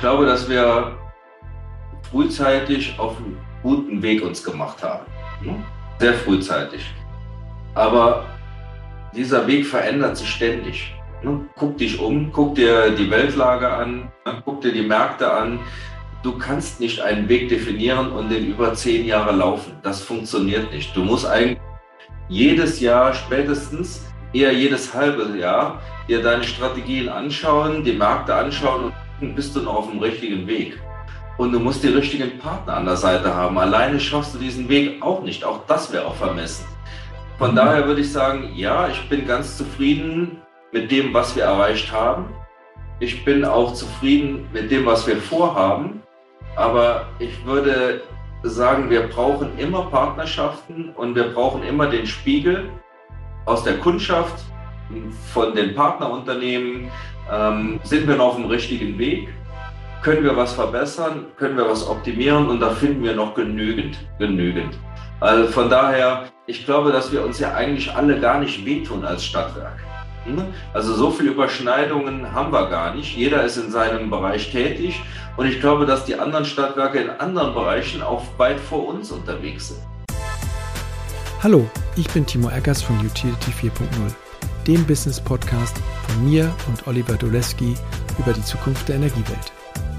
glaube, dass wir frühzeitig auf einen guten Weg uns gemacht haben. Hm? Sehr frühzeitig. Aber dieser Weg verändert sich ständig. Hm? Guck dich um, guck dir die Weltlage an, guck dir die Märkte an. Du kannst nicht einen Weg definieren und den über zehn Jahre laufen. Das funktioniert nicht. Du musst eigentlich jedes Jahr spätestens, eher jedes halbe Jahr, dir deine Strategien anschauen, die Märkte anschauen und bist du noch auf dem richtigen Weg. Und du musst die richtigen Partner an der Seite haben. Alleine schaffst du diesen Weg auch nicht. Auch das wäre auch vermessen. Von daher würde ich sagen, ja, ich bin ganz zufrieden mit dem, was wir erreicht haben. Ich bin auch zufrieden mit dem, was wir vorhaben. Aber ich würde sagen, wir brauchen immer Partnerschaften und wir brauchen immer den Spiegel aus der Kundschaft, von den Partnerunternehmen, ähm, sind wir noch auf dem richtigen Weg? Können wir was verbessern? Können wir was optimieren? Und da finden wir noch genügend, genügend. Also von daher, ich glaube, dass wir uns ja eigentlich alle gar nicht wehtun als Stadtwerk. Hm? Also so viele Überschneidungen haben wir gar nicht. Jeder ist in seinem Bereich tätig. Und ich glaube, dass die anderen Stadtwerke in anderen Bereichen auch weit vor uns unterwegs sind. Hallo, ich bin Timo Eckers von Utility 4.0 dem Business-Podcast von mir und Oliver Doleski über die Zukunft der Energiewelt.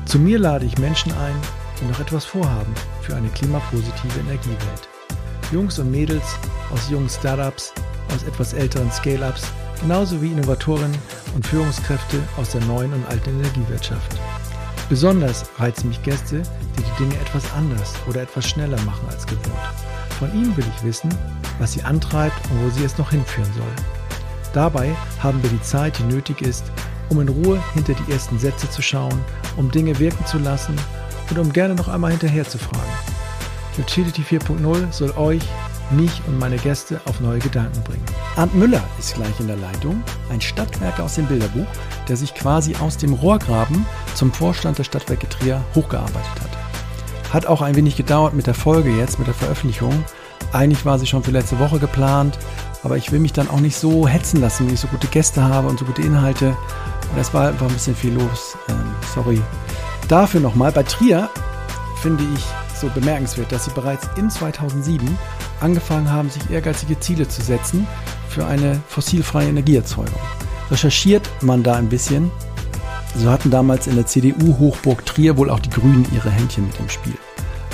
Zu mir lade ich Menschen ein, die noch etwas vorhaben für eine klimapositive Energiewelt. Jungs und Mädels aus jungen Startups, aus etwas älteren Scale-ups, genauso wie Innovatoren und Führungskräfte aus der neuen und alten Energiewirtschaft. Besonders reizen mich Gäste, die die Dinge etwas anders oder etwas schneller machen als gewohnt. Von ihnen will ich wissen, was sie antreibt und wo sie es noch hinführen soll. Dabei haben wir die Zeit, die nötig ist, um in Ruhe hinter die ersten Sätze zu schauen, um Dinge wirken zu lassen und um gerne noch einmal hinterher zu fragen. Utility 4.0 soll euch, mich und meine Gäste auf neue Gedanken bringen. Arndt Müller ist gleich in der Leitung, ein Stadtwerker aus dem Bilderbuch, der sich quasi aus dem Rohrgraben zum Vorstand der Stadtwerke Trier hochgearbeitet hat. Hat auch ein wenig gedauert mit der Folge jetzt, mit der Veröffentlichung. Eigentlich war sie schon für letzte Woche geplant, aber ich will mich dann auch nicht so hetzen lassen, wenn ich so gute Gäste habe und so gute Inhalte. Und es war einfach ein bisschen viel los. Ähm, sorry. Dafür nochmal, bei Trier finde ich so bemerkenswert, dass sie bereits in 2007 angefangen haben, sich ehrgeizige Ziele zu setzen für eine fossilfreie Energieerzeugung. Recherchiert man da ein bisschen, so hatten damals in der CDU Hochburg Trier wohl auch die Grünen ihre Händchen mit im Spiel.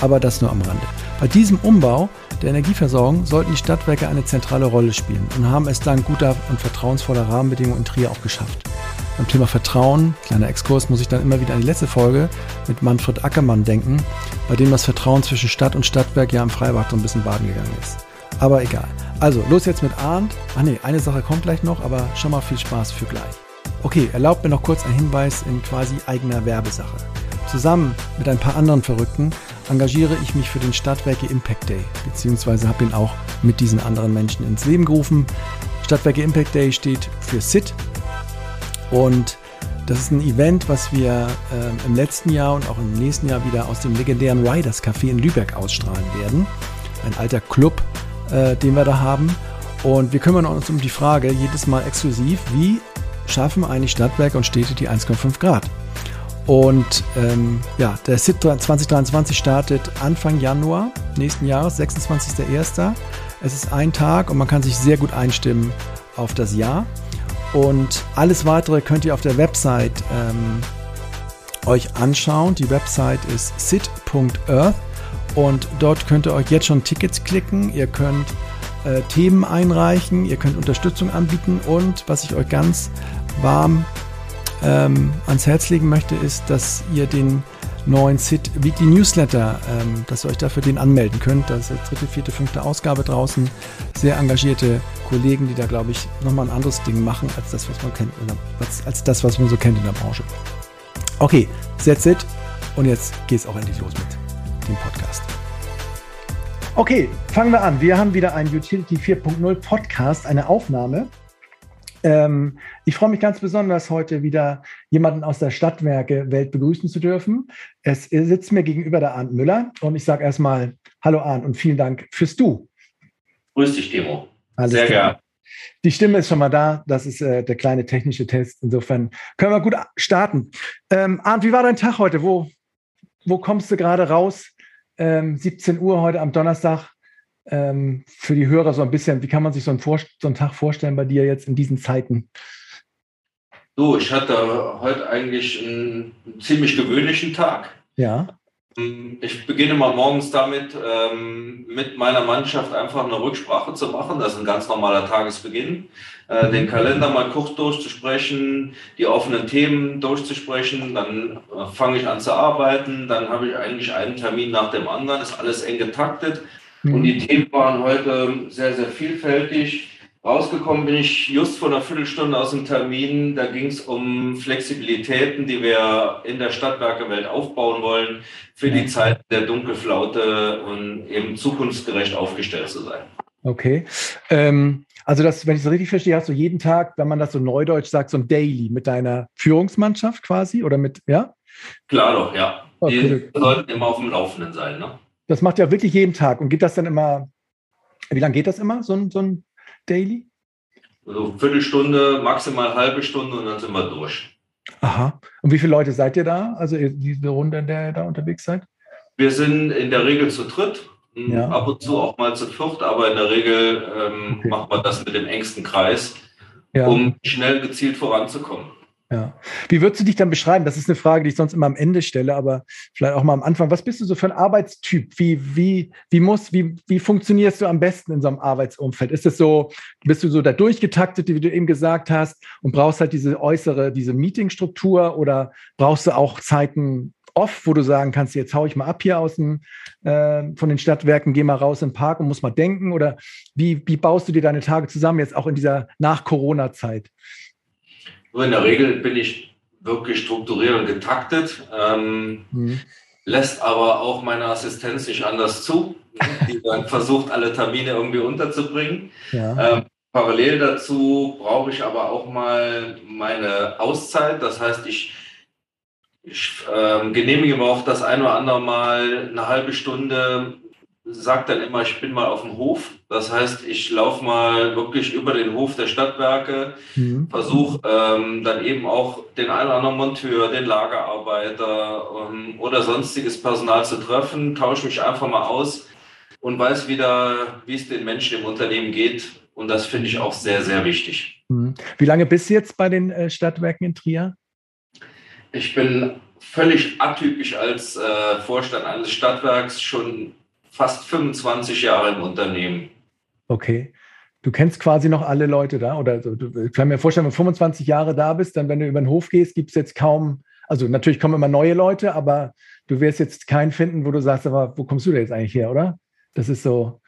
Aber das nur am Rande. Bei diesem Umbau der Energieversorgung sollten die Stadtwerke eine zentrale Rolle spielen und haben es dank guter und vertrauensvoller Rahmenbedingungen in Trier auch geschafft. Beim Thema Vertrauen, kleiner Exkurs, muss ich dann immer wieder an die letzte Folge mit Manfred Ackermann denken, bei dem das Vertrauen zwischen Stadt und Stadtwerk ja im Freibad so ein bisschen baden gegangen ist. Aber egal. Also, los jetzt mit Arndt. Ach nee, eine Sache kommt gleich noch, aber schon mal viel Spaß für gleich. Okay, erlaubt mir noch kurz einen Hinweis in quasi eigener Werbesache. Zusammen mit ein paar anderen Verrückten engagiere ich mich für den Stadtwerke Impact Day, beziehungsweise habe ihn auch mit diesen anderen Menschen ins Leben gerufen. Stadtwerke Impact Day steht für SIT und das ist ein Event, was wir äh, im letzten Jahr und auch im nächsten Jahr wieder aus dem legendären Riders Café in Lübeck ausstrahlen werden. Ein alter Club, äh, den wir da haben. Und wir kümmern uns um die Frage jedes Mal exklusiv, wie schaffen eigentlich Stadtwerke und Städte die 1,5 Grad? Und ähm, ja, der SIT 2023 startet Anfang Januar nächsten Jahres, 26.01. Es ist ein Tag und man kann sich sehr gut einstimmen auf das Jahr. Und alles weitere könnt ihr auf der Website ähm, euch anschauen. Die Website ist sit.earth und dort könnt ihr euch jetzt schon Tickets klicken. Ihr könnt äh, Themen einreichen, ihr könnt Unterstützung anbieten und was ich euch ganz warm ähm, ans Herz legen möchte, ist, dass ihr den neuen SIT Weekly Newsletter, ähm, dass ihr euch dafür den anmelden könnt. Das ist die dritte, vierte, fünfte Ausgabe draußen. Sehr engagierte Kollegen, die da, glaube ich, nochmal ein anderes Ding machen, als das, was man kennt, als, als das, was man so kennt in der Branche. Okay, that's it. Und jetzt geht es auch endlich los mit dem Podcast. Okay, fangen wir an. Wir haben wieder einen Utility 4.0 Podcast, eine Aufnahme. Ähm, ich freue mich ganz besonders, heute wieder jemanden aus der Stadtwerke-Welt begrüßen zu dürfen. Es sitzt mir gegenüber der Arndt Müller und ich sage erstmal Hallo Arndt und vielen Dank fürs Du. Grüß dich, Timo. Alles Sehr gerne. die Stimme ist schon mal da. Das ist äh, der kleine technische Test. Insofern können wir gut starten. Ähm, Arndt, wie war dein Tag heute? Wo, wo kommst du gerade raus? Ähm, 17 Uhr heute am Donnerstag. Ähm, für die Hörer so ein bisschen, wie kann man sich so einen, Vor so einen Tag vorstellen bei dir jetzt in diesen Zeiten? Du, ich hatte heute eigentlich einen, einen ziemlich gewöhnlichen Tag. Ja. Ich beginne mal morgens damit, ähm, mit meiner Mannschaft einfach eine Rücksprache zu machen. Das ist ein ganz normaler Tagesbeginn. Äh, den Kalender mal kurz durchzusprechen, die offenen Themen durchzusprechen. Dann äh, fange ich an zu arbeiten. Dann habe ich eigentlich einen Termin nach dem anderen. Ist alles eng getaktet. Mhm. Und die Themen waren heute sehr, sehr vielfältig. Rausgekommen bin ich just vor einer Viertelstunde aus dem Termin. Da ging es um Flexibilitäten, die wir in der Stadtwerkewelt aufbauen wollen, für die Zeit der Dunkelflaute und eben zukunftsgerecht aufgestellt zu sein. Okay. Ähm, also, das, wenn ich es richtig verstehe, hast du jeden Tag, wenn man das so neudeutsch sagt, so ein Daily mit deiner Führungsmannschaft quasi oder mit, ja? Klar doch, ja. Okay. Die sollten immer auf dem Laufenden sein, ne? Das macht ja wirklich jeden Tag. Und geht das dann immer, wie lange geht das immer, so ein, so ein Daily? Also Viertelstunde, maximal halbe Stunde und dann sind wir durch. Aha. Und wie viele Leute seid ihr da? Also diese Runde, in der ihr da unterwegs seid? Wir sind in der Regel zu dritt, ja. ab und zu auch mal zu viert, aber in der Regel ähm, okay. machen wir das mit dem engsten Kreis, ja. um schnell gezielt voranzukommen. Ja. Wie würdest du dich dann beschreiben? Das ist eine Frage, die ich sonst immer am Ende stelle, aber vielleicht auch mal am Anfang. Was bist du so für ein Arbeitstyp? Wie, wie, wie muss, wie, wie funktionierst du am besten in so einem Arbeitsumfeld? Ist es so, bist du so da durchgetaktet, wie du eben gesagt hast, und brauchst halt diese äußere, diese Meetingstruktur oder brauchst du auch Zeiten off, wo du sagen kannst, jetzt hau ich mal ab hier aus dem, äh, von den Stadtwerken, geh mal raus in den Park und muss mal denken? Oder wie, wie baust du dir deine Tage zusammen, jetzt auch in dieser Nach-Corona-Zeit? Nur in der Regel bin ich wirklich strukturiert und getaktet, ähm, mhm. lässt aber auch meine Assistenz nicht anders zu, die dann versucht, alle Termine irgendwie unterzubringen. Ja. Ähm, parallel dazu brauche ich aber auch mal meine Auszeit. Das heißt, ich, ich ähm, genehmige mir auch das ein oder andere Mal eine halbe Stunde sage dann immer, ich bin mal auf dem Hof. Das heißt, ich laufe mal wirklich über den Hof der Stadtwerke, mhm. versuche ähm, dann eben auch den einen oder anderen Monteur, den Lagerarbeiter ähm, oder sonstiges Personal zu treffen, tausche mich einfach mal aus und weiß wieder, wie es den Menschen im Unternehmen geht. Und das finde ich auch sehr, sehr wichtig. Mhm. Wie lange bist du jetzt bei den äh, Stadtwerken in Trier? Ich bin völlig atypisch als äh, Vorstand eines Stadtwerks schon fast 25 Jahre im Unternehmen. Okay. Du kennst quasi noch alle Leute da? Oder du, ich kann mir vorstellen, wenn du 25 Jahre da bist, dann, wenn du über den Hof gehst, gibt es jetzt kaum, also natürlich kommen immer neue Leute, aber du wirst jetzt keinen finden, wo du sagst, aber wo kommst du da jetzt eigentlich her, oder? Das ist so.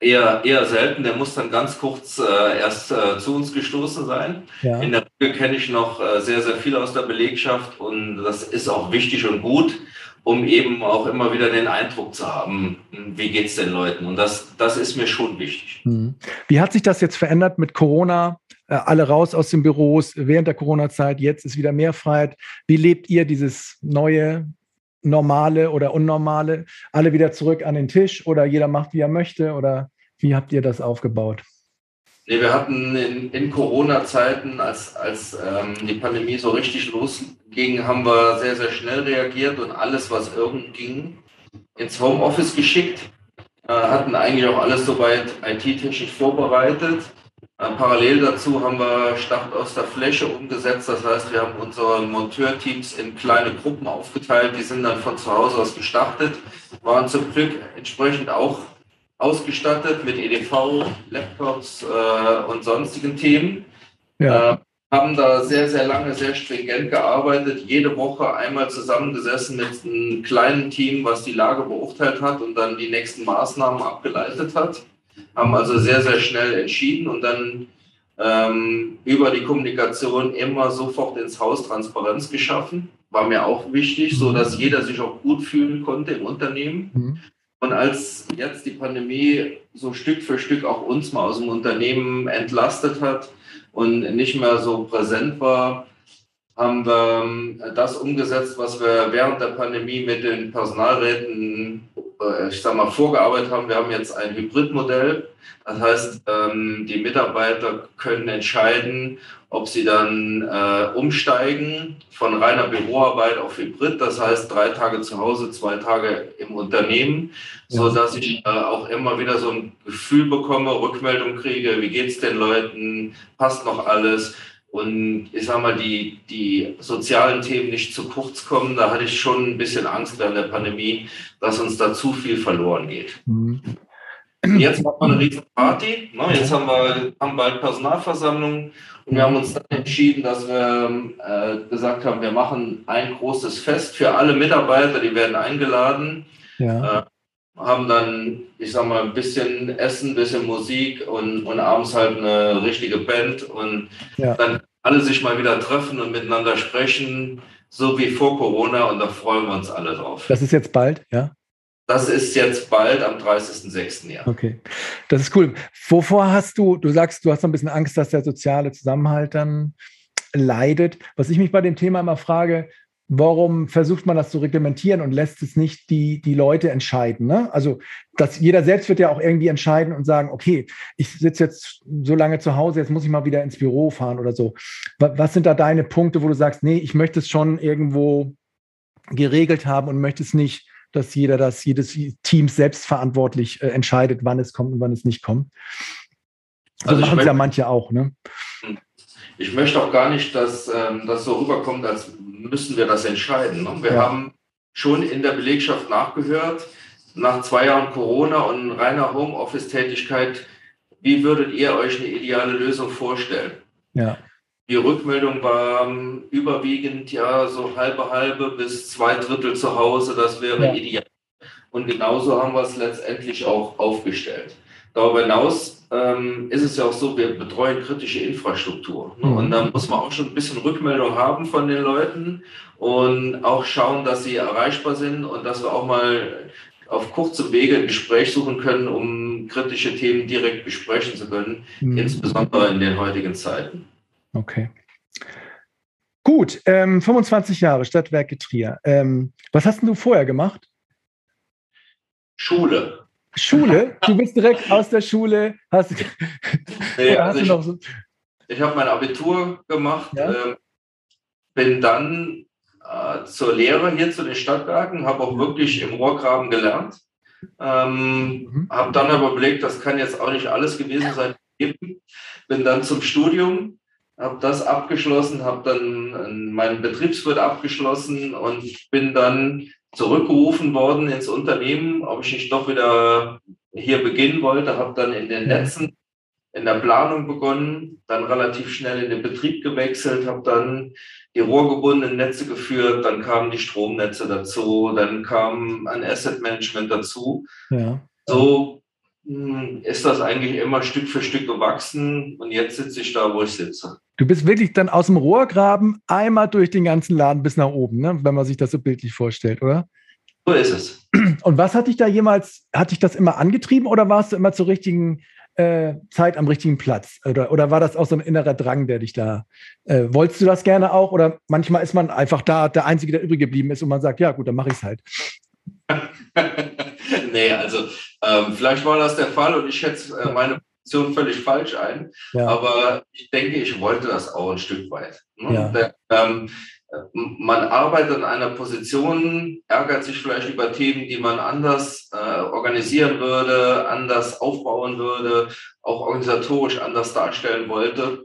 Eher, eher selten. Der muss dann ganz kurz äh, erst äh, zu uns gestoßen sein. Ja. In der Regel kenne ich noch äh, sehr, sehr viel aus der Belegschaft und das ist auch wichtig und gut um eben auch immer wieder den Eindruck zu haben, wie geht es den Leuten? Und das, das ist mir schon wichtig. Hm. Wie hat sich das jetzt verändert mit Corona? Äh, alle raus aus den Büros während der Corona-Zeit, jetzt ist wieder mehr Freiheit. Wie lebt ihr dieses neue, normale oder unnormale? Alle wieder zurück an den Tisch oder jeder macht, wie er möchte? Oder wie habt ihr das aufgebaut? Nee, wir hatten in, in Corona-Zeiten, als, als ähm, die Pandemie so richtig losging, haben wir sehr, sehr schnell reagiert und alles, was irgend ging, ins Homeoffice geschickt. Äh, hatten eigentlich auch alles soweit IT-technisch vorbereitet. Äh, parallel dazu haben wir Start aus der Fläche umgesetzt. Das heißt, wir haben unsere Monteurteams in kleine Gruppen aufgeteilt. Die sind dann von zu Hause aus gestartet, waren zum Glück entsprechend auch ausgestattet mit EDV, Laptops äh, und sonstigen Themen. Ja. Äh, haben da sehr, sehr lange, sehr stringent gearbeitet, jede Woche einmal zusammengesessen mit einem kleinen Team, was die Lage beurteilt hat und dann die nächsten Maßnahmen abgeleitet hat. Haben also sehr, sehr schnell entschieden und dann ähm, über die Kommunikation immer sofort ins Haus Transparenz geschaffen. War mir auch wichtig, so dass jeder sich auch gut fühlen konnte im Unternehmen. Mhm. Und als jetzt die Pandemie so Stück für Stück auch uns mal aus dem Unternehmen entlastet hat und nicht mehr so präsent war, haben wir ähm, das umgesetzt, was wir während der Pandemie mit den Personalräten ich sag mal, vorgearbeitet haben. Wir haben jetzt ein Hybridmodell. Das heißt, ähm, die Mitarbeiter können entscheiden, ob sie dann äh, umsteigen von reiner Büroarbeit auf Hybrid. Das heißt, drei Tage zu Hause, zwei Tage im Unternehmen, so dass ich äh, auch immer wieder so ein Gefühl bekomme, Rückmeldung kriege. Wie geht's den Leuten? Passt noch alles? Und ich sage mal, die, die sozialen Themen nicht zu kurz kommen, da hatte ich schon ein bisschen Angst während der Pandemie, dass uns da zu viel verloren geht. Mhm. Jetzt machen wir eine riesen Party. Ne? Jetzt haben wir haben bald Personalversammlung und wir haben uns dann entschieden, dass wir äh, gesagt haben, wir machen ein großes Fest für alle Mitarbeiter, die werden eingeladen. Ja. Äh, haben dann, ich sag mal, ein bisschen Essen, ein bisschen Musik und, und abends halt eine richtige Band und ja. dann alle sich mal wieder treffen und miteinander sprechen, so wie vor Corona und da freuen wir uns alle drauf. Das ist jetzt bald, ja? Das ist jetzt bald am 30.06. Ja. Okay, das ist cool. Wovor hast du, du sagst, du hast so ein bisschen Angst, dass der soziale Zusammenhalt dann leidet. Was ich mich bei dem Thema immer frage, warum versucht man das zu reglementieren und lässt es nicht die, die Leute entscheiden? Ne? Also, dass jeder selbst wird ja auch irgendwie entscheiden und sagen, okay, ich sitze jetzt so lange zu Hause, jetzt muss ich mal wieder ins Büro fahren oder so. Was sind da deine Punkte, wo du sagst, nee, ich möchte es schon irgendwo geregelt haben und möchte es nicht, dass jeder das, jedes Team selbstverantwortlich äh, entscheidet, wann es kommt und wann es nicht kommt. So also machen es ja manche auch, ne? Hm. Ich möchte auch gar nicht, dass ähm, das so rüberkommt, als müssen wir das entscheiden. Ne? Wir ja. haben schon in der Belegschaft nachgehört, nach zwei Jahren Corona und reiner Homeoffice-Tätigkeit, wie würdet ihr euch eine ideale Lösung vorstellen? Ja. Die Rückmeldung war überwiegend ja so halbe halbe bis zwei Drittel zu Hause, das wäre ja. ideal. Und genauso haben wir es letztendlich auch aufgestellt. Darüber hinaus ähm, ist es ja auch so, wir betreuen kritische Infrastruktur. Ne? Mhm. Und da muss man auch schon ein bisschen Rückmeldung haben von den Leuten und auch schauen, dass sie erreichbar sind und dass wir auch mal auf kurzem Wege ein Gespräch suchen können, um kritische Themen direkt besprechen zu können, mhm. insbesondere in den heutigen Zeiten. Okay. Gut, ähm, 25 Jahre Stadtwerke Trier. Ähm, was hast denn du vorher gemacht? Schule. Schule? Du bist direkt aus der Schule. Hast, nee, also ich, so? ich habe mein Abitur gemacht, ja? äh, bin dann äh, zur Lehre hier zu den Stadtwerken, habe auch wirklich im Rohrgraben gelernt. Ähm, mhm. Habe dann aber überlegt, das kann jetzt auch nicht alles gewesen sein. Bin dann zum Studium, habe das abgeschlossen, habe dann meinen Betriebswirt abgeschlossen und bin dann zurückgerufen worden ins Unternehmen, ob ich nicht doch wieder hier beginnen wollte, habe dann in den Netzen, in der Planung begonnen, dann relativ schnell in den Betrieb gewechselt, habe dann die rohrgebundenen Netze geführt, dann kamen die Stromnetze dazu, dann kam ein Asset Management dazu. Ja. So ist das eigentlich immer Stück für Stück gewachsen und jetzt sitze ich da, wo ich sitze. Du bist wirklich dann aus dem Rohrgraben einmal durch den ganzen Laden bis nach oben, ne? wenn man sich das so bildlich vorstellt, oder? So ist es. Und was hat dich da jemals, hat dich das immer angetrieben oder warst du immer zur richtigen äh, Zeit am richtigen Platz? Oder, oder war das auch so ein innerer Drang, der dich da, äh, wolltest du das gerne auch? Oder manchmal ist man einfach da der Einzige, der übrig geblieben ist und man sagt, ja gut, dann mache ich es halt. nee, also ähm, vielleicht war das der Fall und ich schätze äh, meine Position völlig falsch ein. Ja. Aber ich denke, ich wollte das auch ein Stück weit. Ne? Ja. Der, ähm, man arbeitet an einer Position, ärgert sich vielleicht über Themen, die man anders äh, organisieren würde, anders aufbauen würde, auch organisatorisch anders darstellen wollte,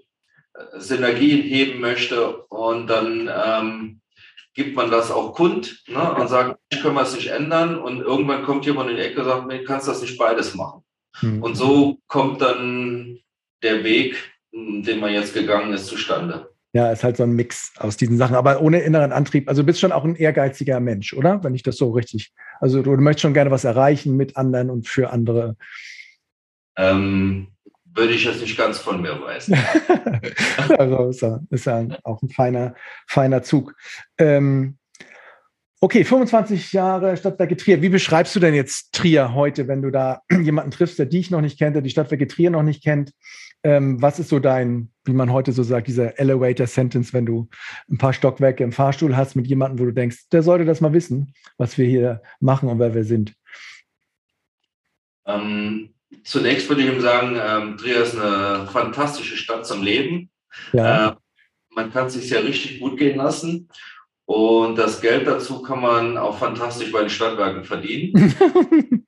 äh, Synergien heben möchte und dann ähm, gibt man das auch kund ne, und sagt, ich kann es nicht ändern und irgendwann kommt jemand in die Ecke und sagt, du kannst das nicht beides machen. Mhm. Und so kommt dann der Weg, den man jetzt gegangen ist, zustande. Ja, ist halt so ein Mix aus diesen Sachen, aber ohne inneren Antrieb. Also du bist schon auch ein ehrgeiziger Mensch, oder? Wenn ich das so richtig. Also du, du möchtest schon gerne was erreichen mit anderen und für andere. Ähm, würde ich jetzt nicht ganz von mir weisen. also ist ja, ist ja auch ein feiner, feiner Zug. Ähm, okay, 25 Jahre Stadtwerke Trier. Wie beschreibst du denn jetzt Trier heute, wenn du da jemanden triffst, der dich noch nicht kennt, der die Stadtwerke Trier noch nicht kennt? Ähm, was ist so dein, wie man heute so sagt, dieser Elevator Sentence, wenn du ein paar Stockwerke im Fahrstuhl hast mit jemandem, wo du denkst, der sollte das mal wissen, was wir hier machen und wer wir sind? Ähm, zunächst würde ich ihm sagen, ähm, Trier ist eine fantastische Stadt zum Leben. Ja. Äh, man kann es sich sehr richtig gut gehen lassen. Und das Geld dazu kann man auch fantastisch bei den Stadtwerken verdienen.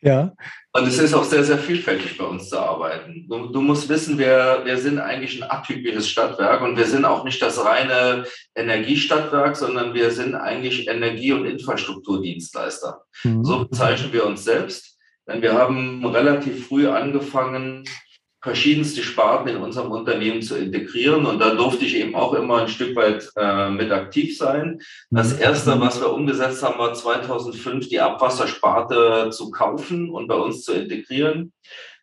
ja. Und es ist auch sehr, sehr vielfältig bei uns zu arbeiten. Du, du, musst wissen, wir, wir sind eigentlich ein atypisches Stadtwerk und wir sind auch nicht das reine Energiestadtwerk, sondern wir sind eigentlich Energie- und Infrastrukturdienstleister. Mhm. So bezeichnen wir uns selbst. Denn wir haben relativ früh angefangen, verschiedenste Sparten in unserem Unternehmen zu integrieren. Und da durfte ich eben auch immer ein Stück weit äh, mit aktiv sein. Das mhm. erste, was wir umgesetzt haben, war 2005 die Abwassersparte zu kaufen und bei uns zu integrieren.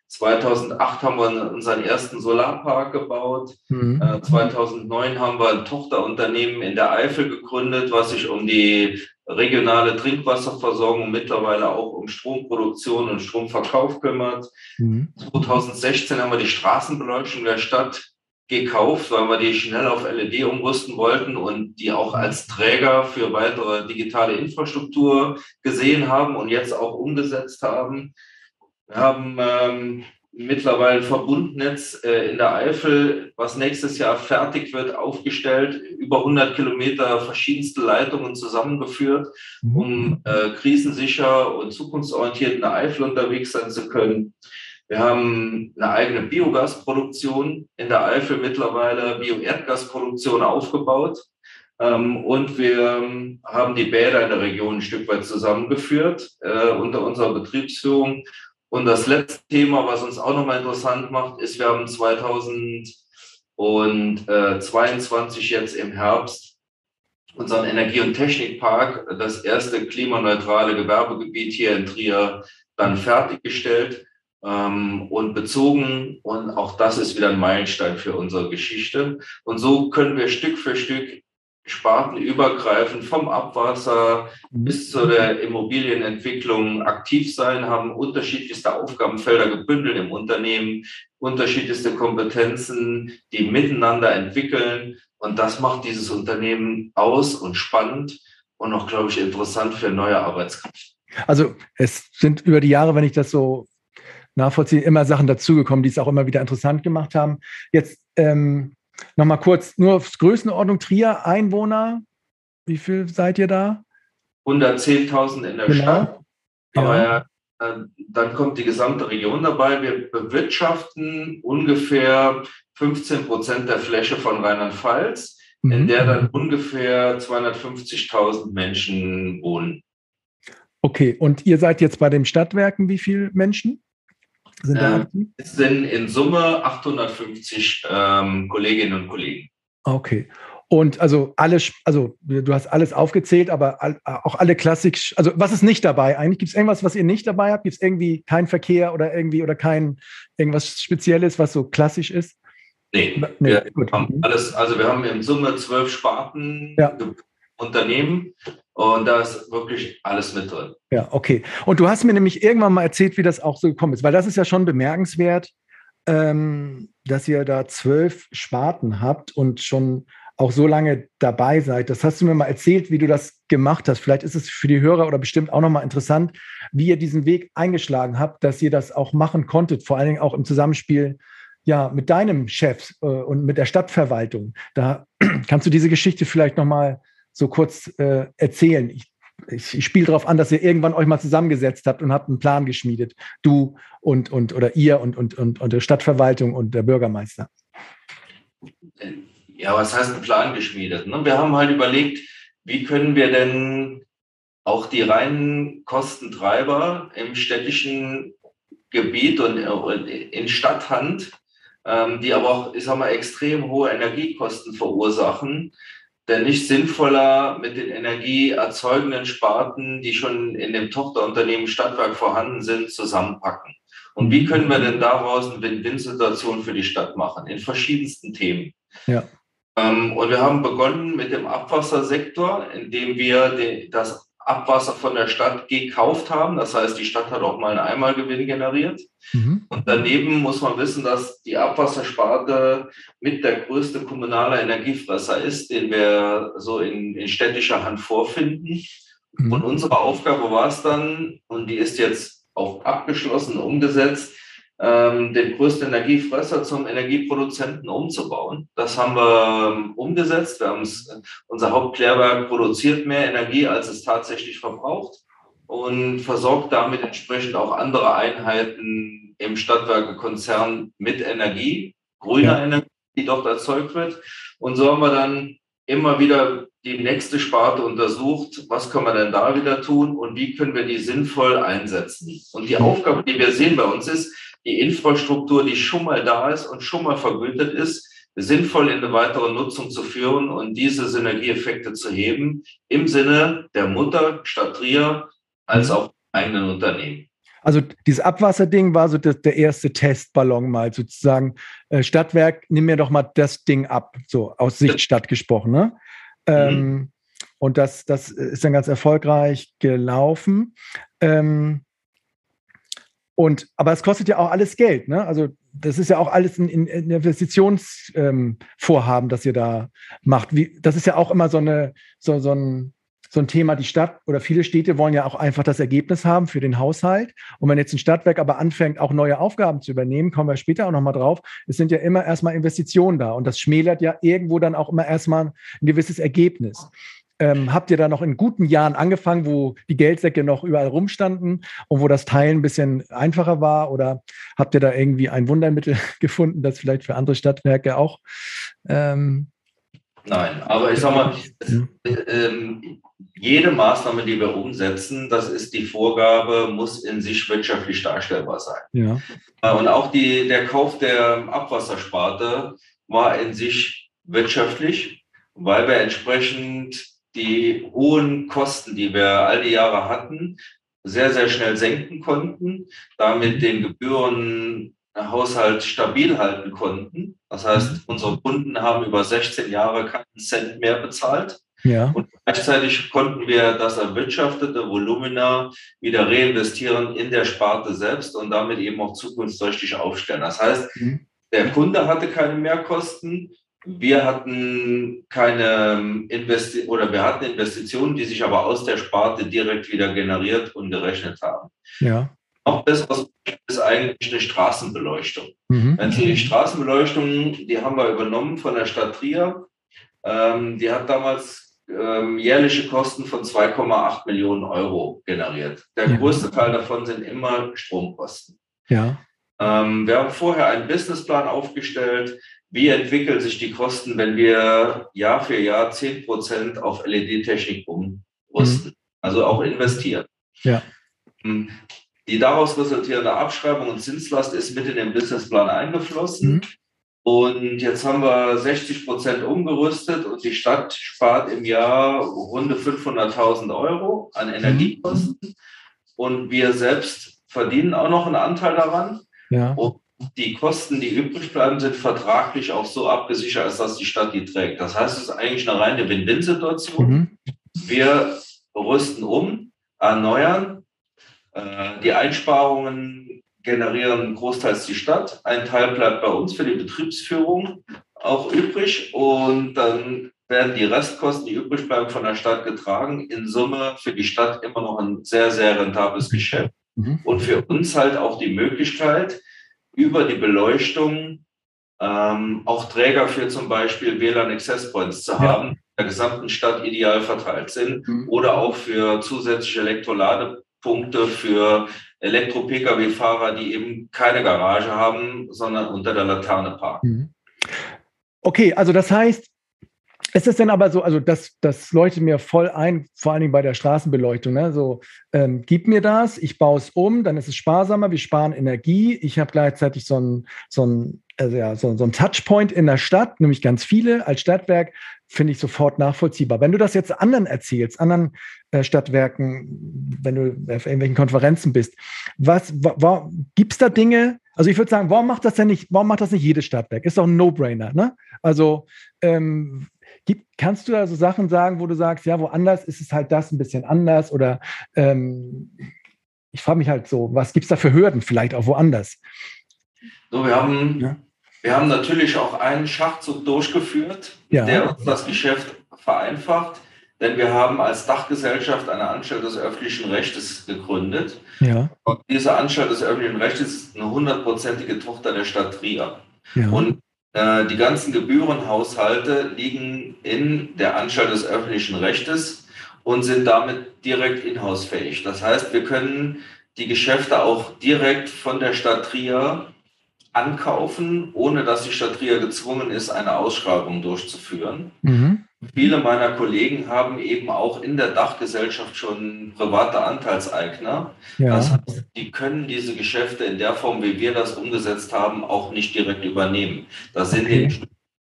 2008 haben wir unseren ersten Solarpark gebaut. Mhm. 2009 äh, haben wir ein Tochterunternehmen in der Eifel gegründet, was sich um die regionale Trinkwasserversorgung mittlerweile auch um Stromproduktion und Stromverkauf kümmert. Mhm. 2016 haben wir die Straßenbeleuchtung der Stadt gekauft, weil wir die schnell auf LED umrüsten wollten und die auch als Träger für weitere digitale Infrastruktur gesehen haben und jetzt auch umgesetzt haben. Wir haben ähm, mittlerweile Verbundnetz äh, in der Eifel, was nächstes Jahr fertig wird, aufgestellt, über 100 Kilometer verschiedenste Leitungen zusammengeführt, mhm. um äh, krisensicher und zukunftsorientiert in der Eifel unterwegs sein zu können. Wir haben eine eigene Biogasproduktion in der Eifel mittlerweile, Bioerdgasproduktion aufgebaut. Ähm, und wir haben die Bäder in der Region ein Stück weit zusammengeführt äh, unter unserer Betriebsführung und das letzte Thema, was uns auch nochmal interessant macht, ist, wir haben 2022 jetzt im Herbst unseren Energie- und Technikpark, das erste klimaneutrale Gewerbegebiet hier in Trier, dann fertiggestellt ähm, und bezogen. Und auch das ist wieder ein Meilenstein für unsere Geschichte. Und so können wir Stück für Stück spartenübergreifend vom Abwasser bis zu der Immobilienentwicklung aktiv sein, haben unterschiedlichste Aufgabenfelder gebündelt im Unternehmen, unterschiedlichste Kompetenzen, die miteinander entwickeln. Und das macht dieses Unternehmen aus und spannend und auch, glaube ich, interessant für neue Arbeitskräfte. Also es sind über die Jahre, wenn ich das so nachvollziehe, immer Sachen dazugekommen, die es auch immer wieder interessant gemacht haben. Jetzt ähm, Nochmal kurz, nur auf Größenordnung Trier, Einwohner, wie viel seid ihr da? 110.000 in der genau. Stadt. Aber ja. äh, dann kommt die gesamte Region dabei. Wir bewirtschaften ungefähr 15 Prozent der Fläche von Rheinland-Pfalz, mhm. in der dann ungefähr 250.000 Menschen wohnen. Okay, und ihr seid jetzt bei den Stadtwerken wie viele Menschen? Sind da ähm, Es sind in Summe 850 ähm, Kolleginnen und Kollegen. Okay. Und also alles, also du hast alles aufgezählt, aber all, auch alle Klassik, also was ist nicht dabei eigentlich? Gibt es irgendwas, was ihr nicht dabei habt? Gibt es irgendwie keinen Verkehr oder irgendwie oder kein irgendwas Spezielles, was so klassisch ist? Nee, nee wir gut. haben alles, also wir haben in Summe zwölf Sparten ja. Unternehmen und da ist wirklich alles mit drin. Ja, okay. Und du hast mir nämlich irgendwann mal erzählt, wie das auch so gekommen ist, weil das ist ja schon bemerkenswert, ähm, dass ihr da zwölf Sparten habt und schon auch so lange dabei seid. Das hast du mir mal erzählt, wie du das gemacht hast. Vielleicht ist es für die Hörer oder bestimmt auch nochmal interessant, wie ihr diesen Weg eingeschlagen habt, dass ihr das auch machen konntet, vor allen Dingen auch im Zusammenspiel ja, mit deinem Chef äh, und mit der Stadtverwaltung. Da kannst du diese Geschichte vielleicht nochmal so kurz äh, erzählen. Ich, ich, ich spiele darauf an, dass ihr irgendwann euch mal zusammengesetzt habt und habt einen Plan geschmiedet. Du und, und oder ihr und, und, und, und der Stadtverwaltung und der Bürgermeister. Ja, was heißt ein Plan geschmiedet? Ne? Wir haben halt überlegt, wie können wir denn auch die reinen Kostentreiber im städtischen Gebiet und, in Stadthand, ähm, die aber auch, ich sag mal, extrem hohe Energiekosten verursachen, denn nicht sinnvoller mit den energieerzeugenden Sparten, die schon in dem Tochterunternehmen Stadtwerk vorhanden sind, zusammenpacken. Und wie können wir denn daraus eine Win-Win-Situation für die Stadt machen? In verschiedensten Themen. Ja. Ähm, und wir haben begonnen mit dem Abwassersektor, indem wir das Abwasser von der Stadt gekauft haben. Das heißt, die Stadt hat auch mal einen Einmalgewinn generiert. Mhm. Und daneben muss man wissen, dass die Abwassersparte mit der größte kommunale Energiefresser ist, den wir so in, in städtischer Hand vorfinden. Mhm. Und unsere Aufgabe war es dann, und die ist jetzt auch abgeschlossen, umgesetzt, den größten Energiefresser zum Energieproduzenten umzubauen. Das haben wir ähm, umgesetzt. Wir unser Hauptklärwerk produziert mehr Energie, als es tatsächlich verbraucht und versorgt damit entsprechend auch andere Einheiten im Stadtwerkekonzern mit Energie, grüner ja. Energie, die dort erzeugt wird. Und so haben wir dann immer wieder die nächste Sparte untersucht, was können wir denn da wieder tun und wie können wir die sinnvoll einsetzen. Und die Aufgabe, die wir sehen bei uns ist, die Infrastruktur, die schon mal da ist und schon mal vergütet ist, sinnvoll in eine weitere Nutzung zu führen und diese Synergieeffekte zu heben im Sinne der Mutter Stadt Trier als mhm. auch eigenen Unternehmen. Also dieses Abwasserding war so das, der erste Testballon mal sozusagen. Äh, Stadtwerk, nimm mir doch mal das Ding ab, so aus Sicht Stadt gesprochen. Ne? Mhm. Ähm, und das, das ist dann ganz erfolgreich gelaufen. Ähm, und, aber es kostet ja auch alles Geld. Ne? Also das ist ja auch alles ein, ein Investitionsvorhaben, ähm, das ihr da macht. Wie, das ist ja auch immer so, eine, so, so, ein, so ein Thema. Die Stadt oder viele Städte wollen ja auch einfach das Ergebnis haben für den Haushalt. Und wenn jetzt ein Stadtwerk aber anfängt, auch neue Aufgaben zu übernehmen, kommen wir später auch nochmal drauf, es sind ja immer erstmal Investitionen da. Und das schmälert ja irgendwo dann auch immer erstmal ein gewisses Ergebnis. Ähm, habt ihr da noch in guten Jahren angefangen, wo die Geldsäcke noch überall rumstanden und wo das Teilen ein bisschen einfacher war? Oder habt ihr da irgendwie ein Wundermittel gefunden, das vielleicht für andere Stadtwerke auch? Ähm, Nein, aber ich sag mal, äh, jede Maßnahme, die wir umsetzen, das ist die Vorgabe, muss in sich wirtschaftlich darstellbar sein. Ja. Äh, und auch die, der Kauf der Abwassersparte war in sich wirtschaftlich, weil wir entsprechend die hohen Kosten, die wir all die Jahre hatten, sehr, sehr schnell senken konnten, damit den Gebührenhaushalt stabil halten konnten. Das heißt, mhm. unsere Kunden haben über 16 Jahre keinen Cent mehr bezahlt. Ja. Und gleichzeitig konnten wir das erwirtschaftete Volumina wieder reinvestieren in der Sparte selbst und damit eben auch zukunftsträchtig aufstellen. Das heißt, mhm. der Kunde hatte keine Mehrkosten, wir hatten keine Investi oder wir hatten Investitionen, die sich aber aus der Sparte direkt wieder generiert und gerechnet haben. Ja. Noch besseres ist eigentlich eine Straßenbeleuchtung. Mhm. Die Straßenbeleuchtung, die haben wir übernommen von der Stadt Trier. Ähm, die hat damals ähm, jährliche Kosten von 2,8 Millionen Euro generiert. Der ja. größte Teil davon sind immer Stromkosten. Ja. Ähm, wir haben vorher einen Businessplan aufgestellt, wie entwickeln sich die Kosten, wenn wir Jahr für Jahr 10 Prozent auf LED-Technik umrüsten, mhm. also auch investieren. Ja. Hm. Die daraus resultierende Abschreibung und Zinslast ist mit in den Businessplan eingeflossen. Mhm. Und jetzt haben wir 60 Prozent umgerüstet und die Stadt spart im Jahr runde 500.000 Euro an mhm. Energiekosten. Und wir selbst verdienen auch noch einen Anteil daran. Ja. Und die Kosten, die übrig bleiben, sind vertraglich auch so abgesichert, als dass die Stadt die trägt. Das heißt, es ist eigentlich eine reine Win-Win-Situation. Mhm. Wir rüsten um, erneuern. Äh, die Einsparungen generieren großteils die Stadt. Ein Teil bleibt bei uns für die Betriebsführung auch übrig und dann werden die Restkosten, die übrig bleiben, von der Stadt getragen. In Summe für die Stadt immer noch ein sehr, sehr rentables Geschäft. Mhm. Und für uns halt auch die Möglichkeit, über die Beleuchtung ähm, auch Träger für zum Beispiel WLAN Access Points zu haben, ja. der gesamten Stadt ideal verteilt sind mhm. oder auch für zusätzliche Elektroladepunkte für Elektro-Pkw-Fahrer, die eben keine Garage haben, sondern unter der Laterne parken. Mhm. Okay, also das heißt, es ist dann aber so, also das, das leuchtet mir voll ein, vor allen Dingen bei der Straßenbeleuchtung. Ne? So, ähm, gib mir das, ich baue es um, dann ist es sparsamer, wir sparen Energie. Ich habe gleichzeitig so ein, so ein, also ja, so, so ein Touchpoint in der Stadt, nämlich ganz viele als Stadtwerk, finde ich sofort nachvollziehbar. Wenn du das jetzt anderen erzählst, anderen äh, Stadtwerken, wenn du auf irgendwelchen Konferenzen bist, was, gibt es da Dinge, also ich würde sagen, warum macht das denn nicht, warum macht das nicht jedes Stadtwerk? Ist doch ein No-Brainer, ne? Also ähm, Gibt, kannst du da so Sachen sagen, wo du sagst, ja, woanders ist es halt das ein bisschen anders oder ähm, ich frage mich halt so, was gibt es da für Hürden vielleicht auch woanders? So, wir haben, ja. wir haben natürlich auch einen Schachzug durchgeführt, ja. der uns das Geschäft vereinfacht. denn wir haben als Dachgesellschaft eine Anstalt des öffentlichen Rechtes gegründet. Ja. Und diese Anstalt des öffentlichen Rechtes ist eine hundertprozentige Tochter der Stadt Trier. Ja. Und die ganzen Gebührenhaushalte liegen in der Anstalt des öffentlichen Rechtes und sind damit direkt inhausfähig. Das heißt, wir können die Geschäfte auch direkt von der Stadt Trier ankaufen, ohne dass die Stadt Trier gezwungen ist, eine Ausschreibung durchzuführen. Mhm. Viele meiner Kollegen haben eben auch in der Dachgesellschaft schon private Anteilseigner. Ja. Das heißt, die können diese Geschäfte in der Form, wie wir das umgesetzt haben, auch nicht direkt übernehmen. Da sind Okay.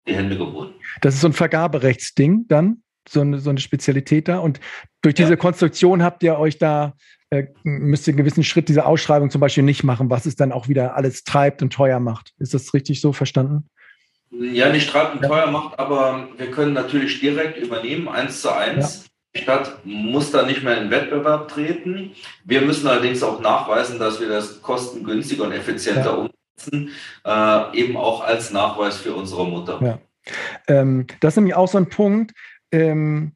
die Hände gebunden. Das ist so ein Vergaberechtsding dann, so eine, so eine Spezialität da. Und durch Ja. diese Konstruktion habt ihr euch da, äh, müsst ihr einen gewissen Schritt dieser Ausschreibung zum Beispiel nicht machen, was es dann auch wieder alles treibt und teuer macht. Ist das richtig so verstanden? Ja, nicht treibend Ja. teuer macht, aber wir können natürlich direkt übernehmen, eins zu eins. Die Stadt muss da nicht mehr in Wettbewerb treten. Wir müssen allerdings auch nachweisen, dass wir das kostengünstiger und effizienter umsetzen, äh, eben auch als Nachweis für unsere Mutter. Ja. Ähm, das ist nämlich auch so ein Punkt ähm,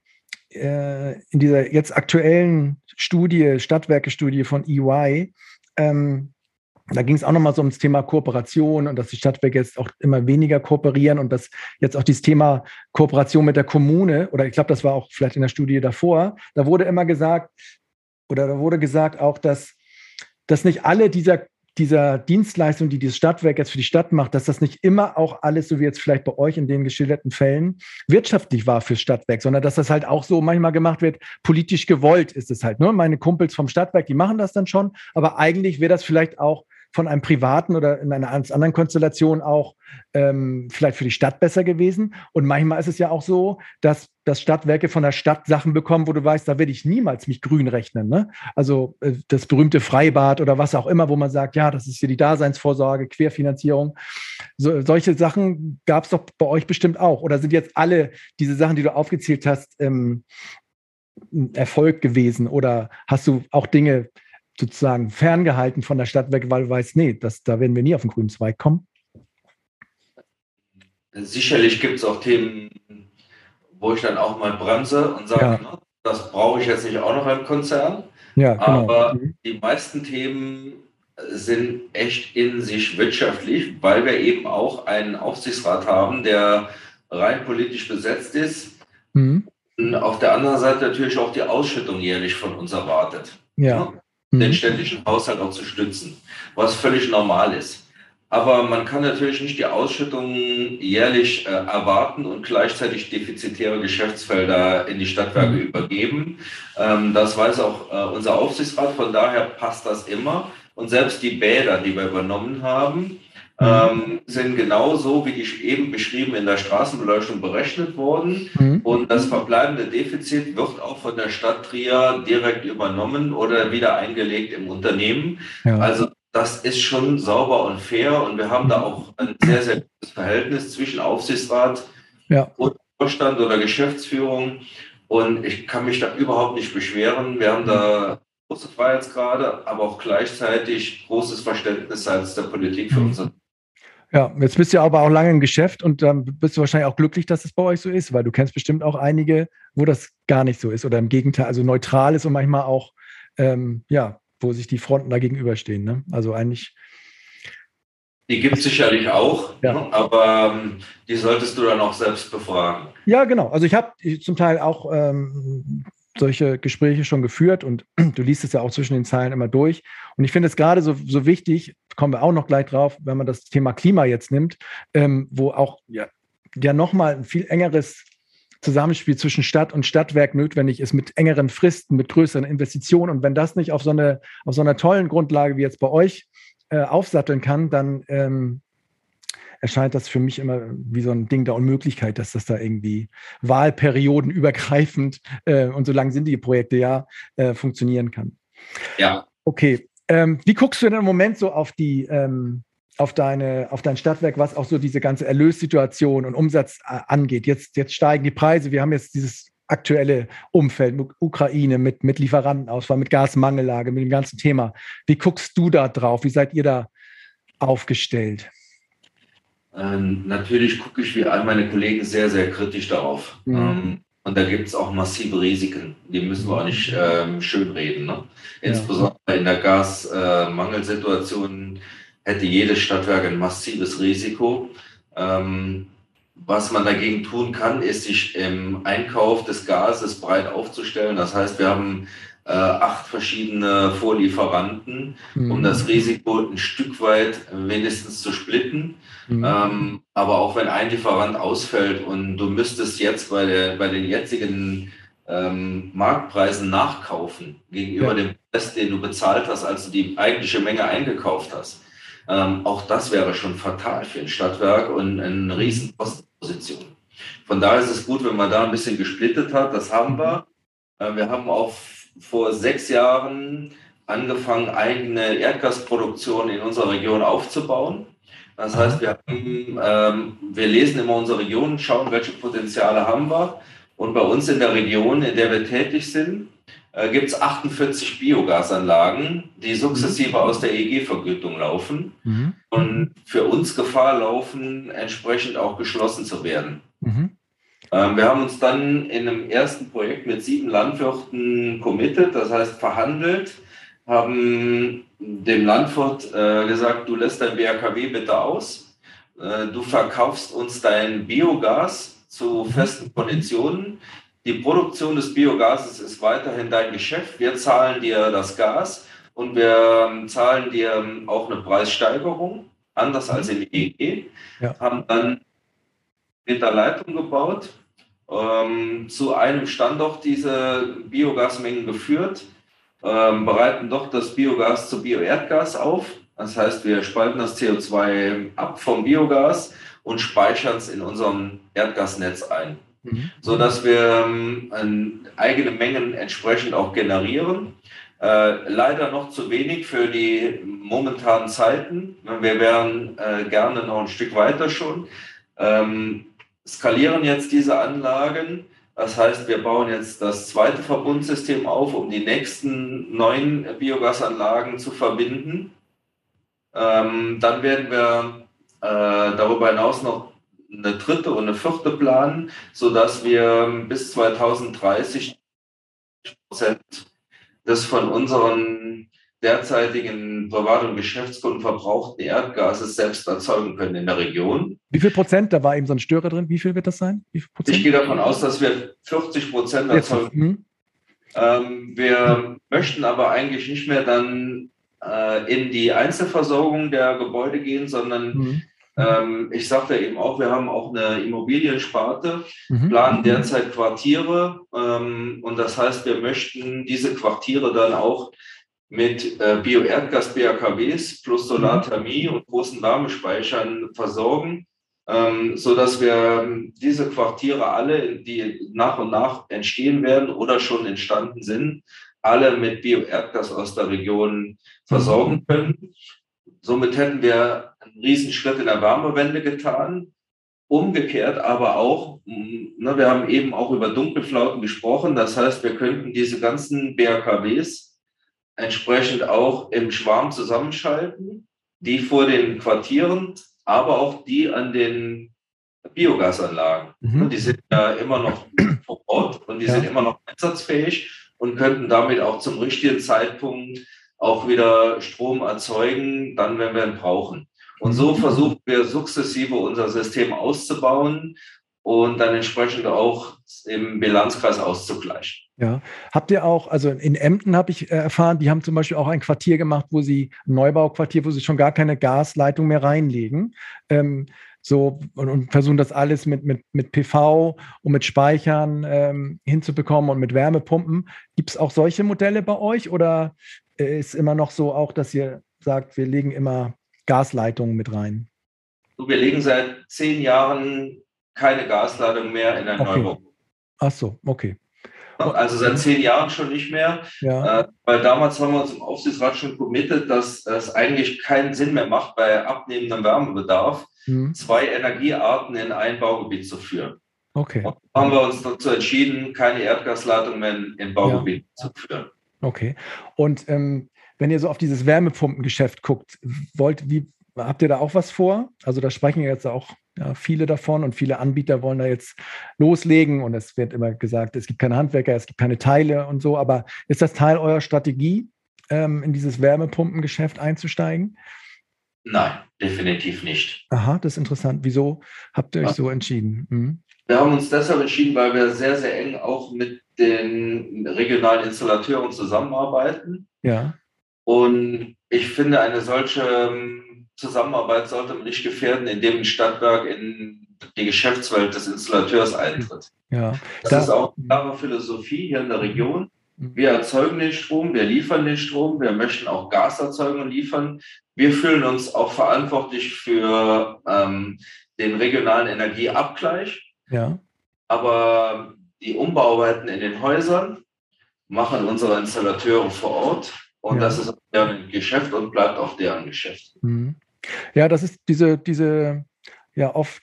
äh, in dieser jetzt aktuellen Studie, Stadtwerke-Studie von EY. Ähm, da ging es auch nochmal so ums Thema Kooperation und dass die Stadtwerke jetzt auch immer weniger kooperieren und dass jetzt auch dieses Thema Kooperation mit der Kommune, oder ich glaube, das war auch vielleicht in der Studie davor, da wurde immer gesagt, oder da wurde gesagt auch, dass, dass nicht alle dieser dieser Dienstleistung, die dieses Stadtwerk jetzt für die Stadt macht, dass das nicht immer auch alles, so wie jetzt vielleicht bei euch in den geschilderten Fällen, wirtschaftlich war fürs Stadtwerk, sondern dass das halt auch so manchmal gemacht wird, politisch gewollt ist es halt. Ne? Meine Kumpels vom Stadtwerk, die machen das dann schon, aber eigentlich wäre das vielleicht auch von einem privaten oder in einer anderen Konstellation auch ähm, vielleicht für die Stadt besser gewesen. Und manchmal ist es ja auch so, dass, dass Stadtwerke von der Stadt Sachen bekommen, wo du weißt, da werde ich niemals mich grün rechnen. Ne? Also äh, das berühmte Freibad oder was auch immer, wo man sagt, ja, das ist hier die Daseinsvorsorge, Querfinanzierung. So, solche Sachen gab es doch bei euch bestimmt auch. Oder sind jetzt alle diese Sachen, die du aufgezählt hast, ähm, Erfolg gewesen? Oder hast du auch Dinge sozusagen ferngehalten von der Stadtwerke, weil du weißt, nee, das, da werden wir nie auf den grünen Zweig kommen? Sicherlich gibt es auch Themen, wo ich dann auch mal bremse und sage, Ja. ne, das brauche ich jetzt nicht auch noch im Konzern. Ja, genau. Aber Mhm. die meisten Themen sind echt in sich wirtschaftlich, weil wir eben auch einen Aufsichtsrat haben, der rein politisch besetzt ist. Mhm. Und auf der anderen Seite natürlich auch die Ausschüttung jährlich von uns erwartet, Ja. Den Mhm. städtischen Haushalt auch zu stützen, was völlig normal ist. Aber man kann natürlich nicht die Ausschüttung jährlich äh, erwarten und gleichzeitig defizitäre Geschäftsfelder in die Stadtwerke Mhm. übergeben. Ähm, das weiß auch äh, unser Aufsichtsrat, von daher passt das immer. Und selbst die Bäder, die wir übernommen haben, ähm, sind genauso, wie die eben beschrieben, in der Straßenbeleuchtung berechnet worden. Mhm. Und das verbleibende Defizit wird auch von der Stadt Trier direkt übernommen oder wieder eingelegt im Unternehmen. Ja. Also das ist schon sauber und fair und wir haben da auch ein sehr, sehr gutes Verhältnis zwischen Aufsichtsrat Ja. und Vorstand oder Geschäftsführung. Und ich kann mich da überhaupt nicht beschweren. Wir haben da große Freiheitsgrade, aber auch gleichzeitig großes Verständnis seitens der Politik für Mhm. unser Ja, jetzt bist du aber auch lange im Geschäft und dann bist du wahrscheinlich auch glücklich, dass es bei euch so ist, weil du kennst bestimmt auch einige, wo das gar nicht so ist oder im Gegenteil, also neutral ist und manchmal auch, ähm, ja, wo sich die Fronten da gegenüberstehen. Ne? Also eigentlich, Die gibt es sicherlich auch, Ja. ne? aber ähm, die solltest du dann auch selbst befragen. ja, genau. Also ich habe zum Teil auch ähm, solche Gespräche schon geführt und du liest es ja auch zwischen den Zeilen immer durch. Und ich finde es gerade so, so wichtig, kommen wir auch noch gleich drauf, wenn man das Thema Klima jetzt nimmt, ähm, wo auch ja, ja nochmal ein viel engeres Zusammenspiel zwischen Stadt und Stadtwerk notwendig ist, mit engeren Fristen, mit größeren Investitionen. Und wenn das nicht auf so, eine, auf so einer tollen Grundlage wie jetzt bei euch äh, aufsatteln kann, dann ähm, erscheint das für mich immer wie so ein Ding der Unmöglichkeit, dass das da irgendwie Wahlperioden übergreifend äh, und so lang sind die Projekte ja, äh, funktionieren kann. Ja, Okay. Ähm, wie guckst du denn im Moment so auf die, ähm, auf deine, auf dein Stadtwerk, was auch so diese ganze Erlössituation und Umsatz äh, angeht? Jetzt, jetzt steigen die Preise. Wir haben jetzt dieses aktuelle Umfeld mit Ukraine, mit, mit Lieferantenausfall, mit Gasmangellage, mit dem ganzen Thema. Wie guckst du da drauf? Wie seid ihr da aufgestellt? Ähm, natürlich gucke ich wie all meine Kollegen sehr, sehr kritisch darauf. Mhm. Ähm, Und da gibt es auch massive Risiken. Die müssen wir auch nicht ähm, schönreden. Ne? Insbesondere ja. in der Gasmangelsituation äh, hätte jedes Stadtwerk ein massives Risiko. Ähm, was man dagegen tun kann, ist sich im Einkauf des Gases breit aufzustellen. Das heißt, wir haben äh, acht verschiedene Vorlieferanten, mhm. um das Risiko ein Stück weit wenigstens zu splitten. Mhm. Ähm, aber auch wenn ein Lieferant ausfällt und du müsstest jetzt bei, der, bei den jetzigen ähm, Marktpreisen nachkaufen gegenüber ja. dem Preis, den du bezahlt hast, als du die eigentliche Menge eingekauft hast. Ähm, auch das wäre schon fatal für ein Stadtwerk und eine riesen Kostenposition. Von daher ist es gut, wenn man da ein bisschen gesplittet hat. Das haben wir. Äh, wir haben auch vor sechs Jahren angefangen, eigene Erdgasproduktion in unserer Region aufzubauen. Das heißt, wir, haben, ähm, wir lesen immer unsere Region, schauen, welche Potenziale haben wir. Und bei uns in der Region, in der wir tätig sind, äh, gibt es 48 Biogasanlagen, die sukzessive mhm. aus der EG-Vergütung laufen mhm. und für uns Gefahr laufen, entsprechend auch geschlossen zu werden. Mhm. Ähm, wir haben uns dann in einem ersten Projekt mit sieben Landwirten committed, das heißt verhandelt, haben dem Landwirt äh, gesagt, du lässt dein BAKW bitte aus, äh, du verkaufst uns dein Biogas zu festen Konditionen. Die Produktion des Biogases ist weiterhin dein Geschäft. Wir zahlen dir das Gas und wir ähm, zahlen dir auch eine Preissteigerung, anders als im EEG. Ja. Haben dann Meter Leitung gebaut, ähm, zu einem Standort diese Biogasmengen geführt, ähm, bereiten dort das Biogas zu Bioerdgas auf. Das heißt, wir spalten das CO2 ab vom Biogas und speichern es in unserem Erdgasnetz ein, mhm. sodass wir ähm, eigene Mengen entsprechend auch generieren. Äh, leider noch zu wenig für die momentanen Zeiten. Wir wären äh, gerne noch ein Stück weiter schon. Ähm, skalieren jetzt diese Anlagen. Das heißt, wir bauen jetzt das zweite Verbundsystem auf, um die nächsten neun Biogasanlagen zu verbinden. Ähm, dann werden wir äh, darüber hinaus noch eine dritte und eine vierte planen, sodass wir bis 2030 Prozent des von unseren derzeitigen Privat- und Geschäftskunden verbrauchten Erdgases selbst erzeugen können in der Region. Wie viel Prozent? Da war eben so ein Störer drin. Wie viel wird das sein? Ich gehe davon aus, dass wir 40 Prozent erzeugen. Mhm. Ähm, wir mhm. möchten aber eigentlich nicht mehr dann äh, in die Einzelversorgung der Gebäude gehen, sondern mhm. ähm, ich sagte eben auch, wir haben auch eine Immobiliensparte, mhm. planen derzeit Quartiere ähm, und das heißt, wir möchten diese Quartiere dann auch mit äh, Bio-Erdgas-BAKWs plus Solarthermie und großen Wärmespeichern versorgen, ähm, so dass wir diese Quartiere alle, die nach und nach entstehen werden oder schon entstanden sind, alle mit Bio-Erdgas aus der Region versorgen mhm. können. Somit hätten wir einen Riesenschritt in der Wärmewende getan. Umgekehrt aber auch, ne, wir haben eben auch über Dunkelflauten gesprochen. Das heißt, wir könnten diese ganzen BAKWs entsprechend auch im Schwarm zusammenschalten, die vor den Quartieren, aber auch die an den Biogasanlagen. Mhm. Die sind ja immer noch vor Ort und die ja. sind immer noch einsatzfähig und könnten damit auch zum richtigen Zeitpunkt auch wieder Strom erzeugen, dann, wenn wir ihn brauchen. Und so mhm. versuchen wir sukzessive unser System auszubauen und dann entsprechend auch im Bilanzkreis auszugleichen. Ja, habt ihr auch, also in Emden habe ich äh, erfahren, die haben zum Beispiel auch ein Quartier gemacht, wo sie, ein Neubauquartier, wo sie schon gar keine Gasleitung mehr reinlegen. Ähm, so und, und, versuchen das alles mit, mit, mit PV und mit Speichern ähm, hinzubekommen und mit Wärmepumpen. Gibt es auch solche Modelle bei euch oder äh, ist immer noch so auch, dass ihr sagt, wir legen immer Gasleitungen mit rein? Wir legen seit zehn Jahren keine Gasleitung mehr in ein okay. Neubau. Ach so, okay. Also seit zehn Jahren schon nicht mehr. Ja. Äh, weil damals haben wir uns im Aufsichtsrat schon committet, dass es eigentlich keinen Sinn mehr macht, bei abnehmendem Wärmebedarf mhm. zwei Energiearten in ein Baugebiet zu führen. Okay. Und haben wir uns dazu entschieden, keine Erdgasleitung mehr in, in Baugebiet ja. zu führen. Okay. Und ähm, wenn ihr so auf dieses Wärmepumpengeschäft guckt, wollt, wie, habt ihr da auch was vor? Also da sprechen jetzt auch ja, viele davon und viele Anbieter wollen da jetzt loslegen und es wird immer gesagt, es gibt keine Handwerker, es gibt keine Teile und so, aber ist das Teil eurer Strategie, ähm, in dieses Wärmepumpengeschäft einzusteigen? Nein, definitiv nicht. Aha, das ist interessant. Wieso habt ihr euch so entschieden? Mhm. Wir haben uns deshalb entschieden, weil wir sehr, sehr eng auch mit den regionalen Installateuren zusammenarbeiten. Ja. Und ich finde, eine solche ähm, Zusammenarbeit sollte man nicht gefährden, indem ein Stadtwerk in die Geschäftswelt des Installateurs eintritt. Ja. Das da, ist auch eine klare Philosophie hier in der Region. Wir erzeugen den Strom, wir liefern den Strom, wir möchten auch Gas erzeugen und liefern. Wir fühlen uns auch verantwortlich für ähm, den regionalen Energieabgleich. Ja. Aber die Umbauarbeiten in den Häusern machen unsere Installateure vor Ort. Und ja. das ist deren Geschäft und bleibt auch deren Geschäft. Mhm. Ja, das ist diese, diese ja oft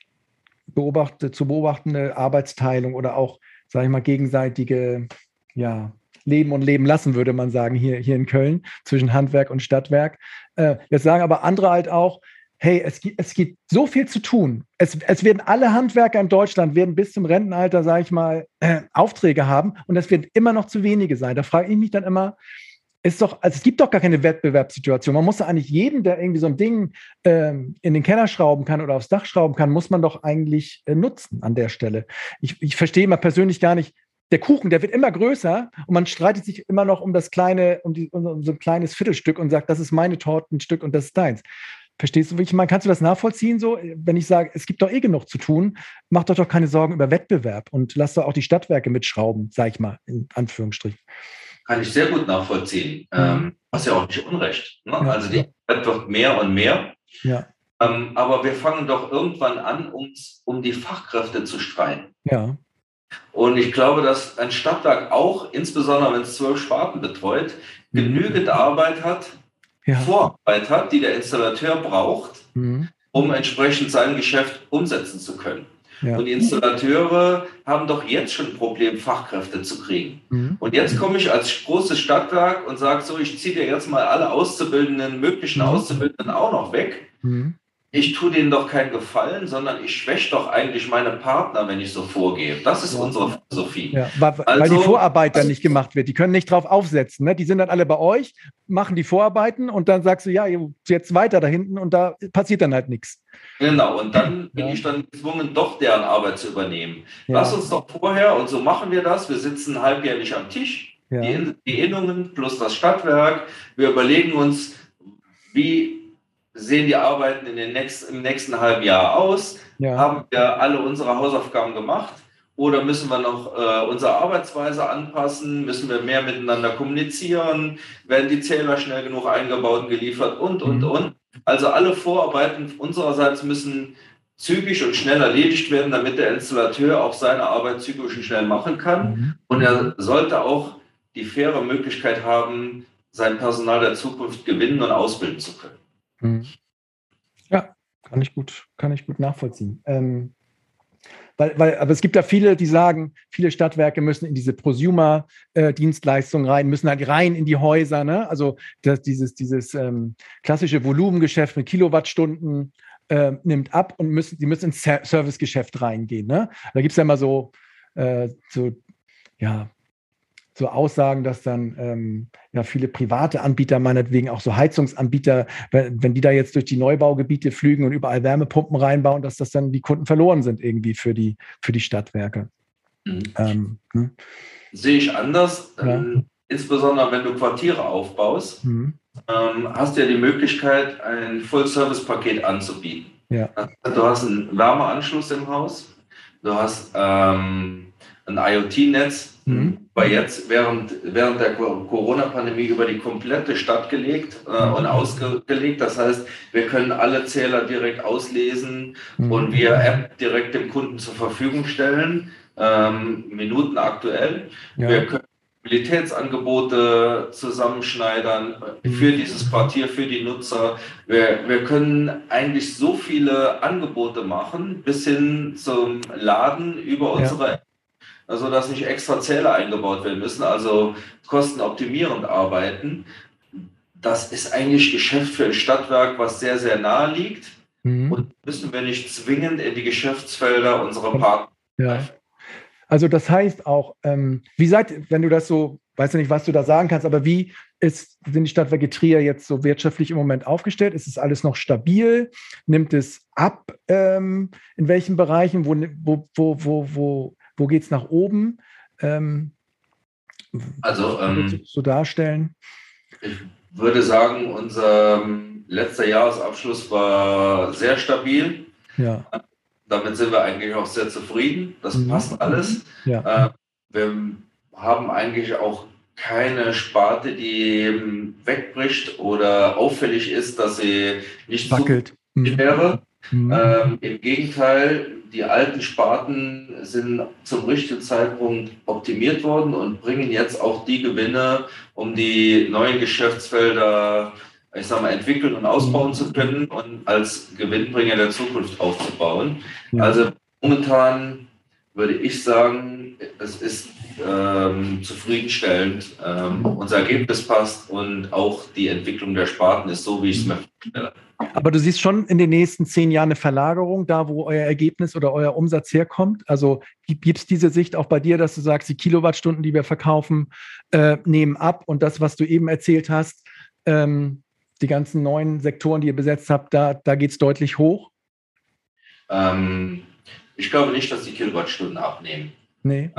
beobachte, zu beobachtende Arbeitsteilung oder auch, sage ich mal, gegenseitige ja, leben und leben lassen, würde man sagen, hier, hier in Köln zwischen Handwerk und Stadtwerk. Äh, jetzt sagen aber andere halt auch, hey, es gibt, es gibt so viel zu tun. Es, es werden alle Handwerker in Deutschland werden bis zum Rentenalter, sage ich mal, äh, Aufträge haben und es werden immer noch zu wenige sein. Da frage ich mich dann immer, ist doch, also es gibt doch gar keine Wettbewerbssituation. Man muss ja eigentlich jeden, der irgendwie so ein Ding ähm, in den Keller schrauben kann oder aufs Dach schrauben kann, muss man doch eigentlich äh, nutzen an der Stelle. Ich, ich verstehe immer persönlich gar nicht, der Kuchen, der wird immer größer und man streitet sich immer noch um das kleine, um, die, um so ein kleines Viertelstück und sagt, das ist meine Tortenstück und das ist deins. Verstehst du, wie ich meine? Kannst du das nachvollziehen so? Wenn ich sage, es gibt doch eh genug zu tun, mach doch doch keine Sorgen über Wettbewerb und lass doch auch die Stadtwerke mitschrauben, sag ich mal, in Anführungsstrichen. Kann ich sehr gut nachvollziehen. Mhm. Ähm, hast ja auch nicht Unrecht. Ne? Ja, also die Arbeit wird mehr und mehr. Ja. Ähm, aber wir fangen doch irgendwann an, uns um die Fachkräfte zu streiten. Ja. Und ich glaube, dass ein Stadtwerk auch, insbesondere wenn es zwölf Sparten betreut, mhm. genügend Arbeit hat, ja. Vorarbeit hat, die der Installateur braucht, mhm. um entsprechend sein Geschäft umsetzen zu können. Ja. Und die Installateure haben doch jetzt schon ein Problem, Fachkräfte zu kriegen. Mhm. Und jetzt komme ich als großes Stadtwerk und sage so, ich ziehe dir jetzt mal alle Auszubildenden, möglichen mhm. Auszubildenden auch noch weg. Mhm ich tue denen doch keinen Gefallen, sondern ich schwäche doch eigentlich meine Partner, wenn ich so vorgehe. Das ist ja. unsere Philosophie. Ja, weil, also, weil, die also, Vorarbeit dann nicht gemacht wird. Die können nicht drauf aufsetzen. Ne? Die sind dann alle bei euch, machen die Vorarbeiten und dann sagst du, ja, jetzt weiter da hinten und da passiert dann halt nichts. Genau, und dann bin ja. ich dann gezwungen, doch deren Arbeit zu übernehmen. Lass uns doch vorher, und so machen wir das, wir sitzen halbjährlich am Tisch, die, die Innungen plus das Stadtwerk. Wir überlegen uns, wie sehen die Arbeiten in den nächsten, im nächsten halben Jahr aus? Ja. Haben wir alle unsere Hausaufgaben gemacht? Oder müssen wir noch äh, unsere Arbeitsweise anpassen? Müssen wir mehr miteinander kommunizieren? Werden die Zähler schnell genug eingebaut und geliefert? Und, und, mhm. und. Also alle Vorarbeiten unsererseits müssen zügig und schnell erledigt werden, damit der Installateur auch seine Arbeit zügig und schnell machen kann. Mhm. Und er sollte auch die faire Möglichkeit haben, sein Personal der Zukunft gewinnen und ausbilden zu können. Mhm. Ja, kann ich gut, kann ich gut nachvollziehen. Ähm, weil, weil, aber es gibt ja viele, die sagen, viele Stadtwerke müssen in diese Prosumer-Dienstleistungen rein, müssen halt rein in die Häuser. Ne? Also das, dieses, dieses ähm, klassische Volumengeschäft mit Kilowattstunden äh, nimmt ab und müssen, die müssen ins Servicegeschäft reingehen. Ne? Da gibt es ja immer so, äh, so ja, so Aussagen, dass dann ähm, ja viele private Anbieter, meinetwegen auch so Heizungsanbieter, wenn, wenn die da jetzt durch die Neubaugebiete flügen und überall Wärmepumpen reinbauen, dass das dann die Kunden verloren sind irgendwie für die, für die Stadtwerke. Mhm. Ähm, hm? Sehe ich anders. Ja. Ähm, insbesondere wenn du Quartiere aufbaust, mhm. ähm, hast du ja die Möglichkeit, ein Full-Service-Paket anzubieten. Ja. Du hast einen Wärmeanschluss im Haus, du hast ähm, ein IoT-Netz, mhm. war jetzt während, während der Corona-Pandemie über die komplette Stadt gelegt äh, mhm. und ausgelegt. Das heißt, wir können alle Zähler direkt auslesen mhm. und via App direkt dem Kunden zur Verfügung stellen, ähm, Minuten aktuell. Ja. Wir können Mobilitätsangebote zusammenschneidern mhm. für dieses Quartier, für die Nutzer. Wir, wir können eigentlich so viele Angebote machen, bis hin zum Laden über unsere ja. Also dass nicht extra Zähler eingebaut werden müssen, also kostenoptimierend arbeiten. das ist eigentlich Geschäft für ein Stadtwerk, was sehr, sehr nahe liegt. Mhm. Und müssen wir nicht zwingend in die Geschäftsfelder unserer Partner. Ja. Also das heißt auch, ähm, wie seid, wenn du das so, weiß nicht, was du da sagen kannst, aber wie ist, sind die Stadtwerke Trier jetzt so wirtschaftlich im Moment aufgestellt? Ist es alles noch stabil? Nimmt es ab? Ähm, in welchen Bereichen? Wo, wo, wo, wo, wo, wo geht es nach oben? Ähm, also, ähm, so darstellen? Ich würde sagen, unser ähm, letzter Jahresabschluss war sehr stabil. Ja. Damit sind wir eigentlich auch sehr zufrieden. Das mhm. passt alles. Ja. Äh, wir haben eigentlich auch keine Sparte, die wegbricht oder auffällig ist, dass sie nicht wackelt mhm. wäre. Mhm. Ähm, Im Gegenteil, die alten Sparten sind zum richtigen Zeitpunkt optimiert worden und bringen jetzt auch die Gewinne, um die neuen Geschäftsfelder, ich sag mal, entwickeln und ausbauen mhm. zu können und als Gewinnbringer der Zukunft aufzubauen. Ja. Also momentan würde ich sagen, es ist ähm, zufriedenstellend. Ähm, unser Ergebnis passt und auch die Entwicklung der Sparten ist so, wie ich es mir vorstelle. Aber du siehst schon in den nächsten zehn Jahren eine Verlagerung, da wo euer Ergebnis oder euer Umsatz herkommt. Also gibt es diese Sicht auch bei dir, dass du sagst, die Kilowattstunden, die wir verkaufen, äh, nehmen ab und das, was du eben erzählt hast, ähm, die ganzen neuen Sektoren, die ihr besetzt habt, da, da geht es deutlich hoch? Ähm, ich glaube nicht, dass die Kilowattstunden abnehmen. Nee.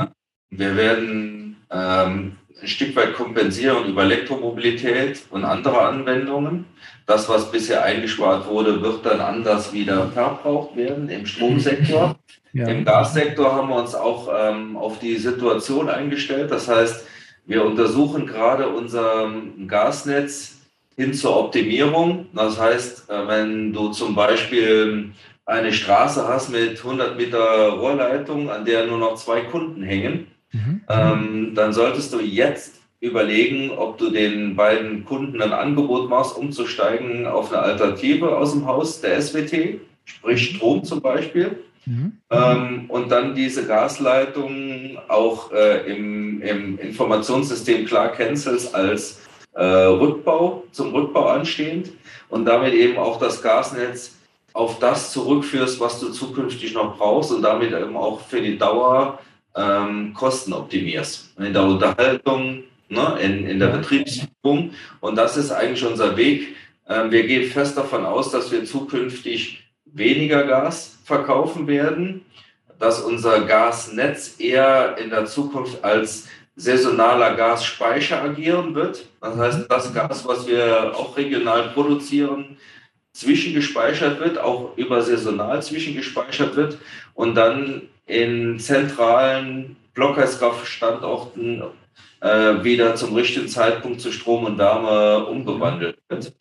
Wir werden ähm, ein Stück weit kompensieren über Elektromobilität und andere Anwendungen. Das, was bisher eingespart wurde, wird dann anders wieder verbraucht werden im Stromsektor. Ja. Im Gassektor haben wir uns auch ähm, auf die Situation eingestellt. Das heißt, wir untersuchen gerade unser Gasnetz hin zur Optimierung. Das heißt, äh, wenn du zum Beispiel eine Straße hast mit 100 Meter Rohrleitung, an der nur noch zwei Kunden hängen, mhm. ähm, dann solltest du jetzt überlegen, ob du den beiden Kunden ein Angebot machst, umzusteigen auf eine Alternative aus dem Haus der SWT, sprich mhm. Strom zum Beispiel. Mhm. Ähm, und dann diese Gasleitung auch äh, im, im, Informationssystem klar cancelst als äh, Rückbau, zum Rückbau anstehend und damit eben auch das Gasnetz auf das zurückführst, was du zukünftig noch brauchst und damit eben auch für die Dauer ähm, Kosten optimierst. In der Unterhaltung, ne, in, in der Betriebsführung. Und das ist eigentlich unser Weg. Ähm, wir gehen fest davon aus, dass wir zukünftig weniger Gas verkaufen werden, dass unser Gasnetz eher in der Zukunft als saisonaler Gasspeicher agieren wird. Das heißt, das Gas, was wir auch regional produzieren, zwischengespeichert wird, auch über saisonal zwischengespeichert wird und dann in zentralen Blockheizkraftstandorten äh, wieder zum richtigen Zeitpunkt zu Strom und Wärme umgewandelt wird.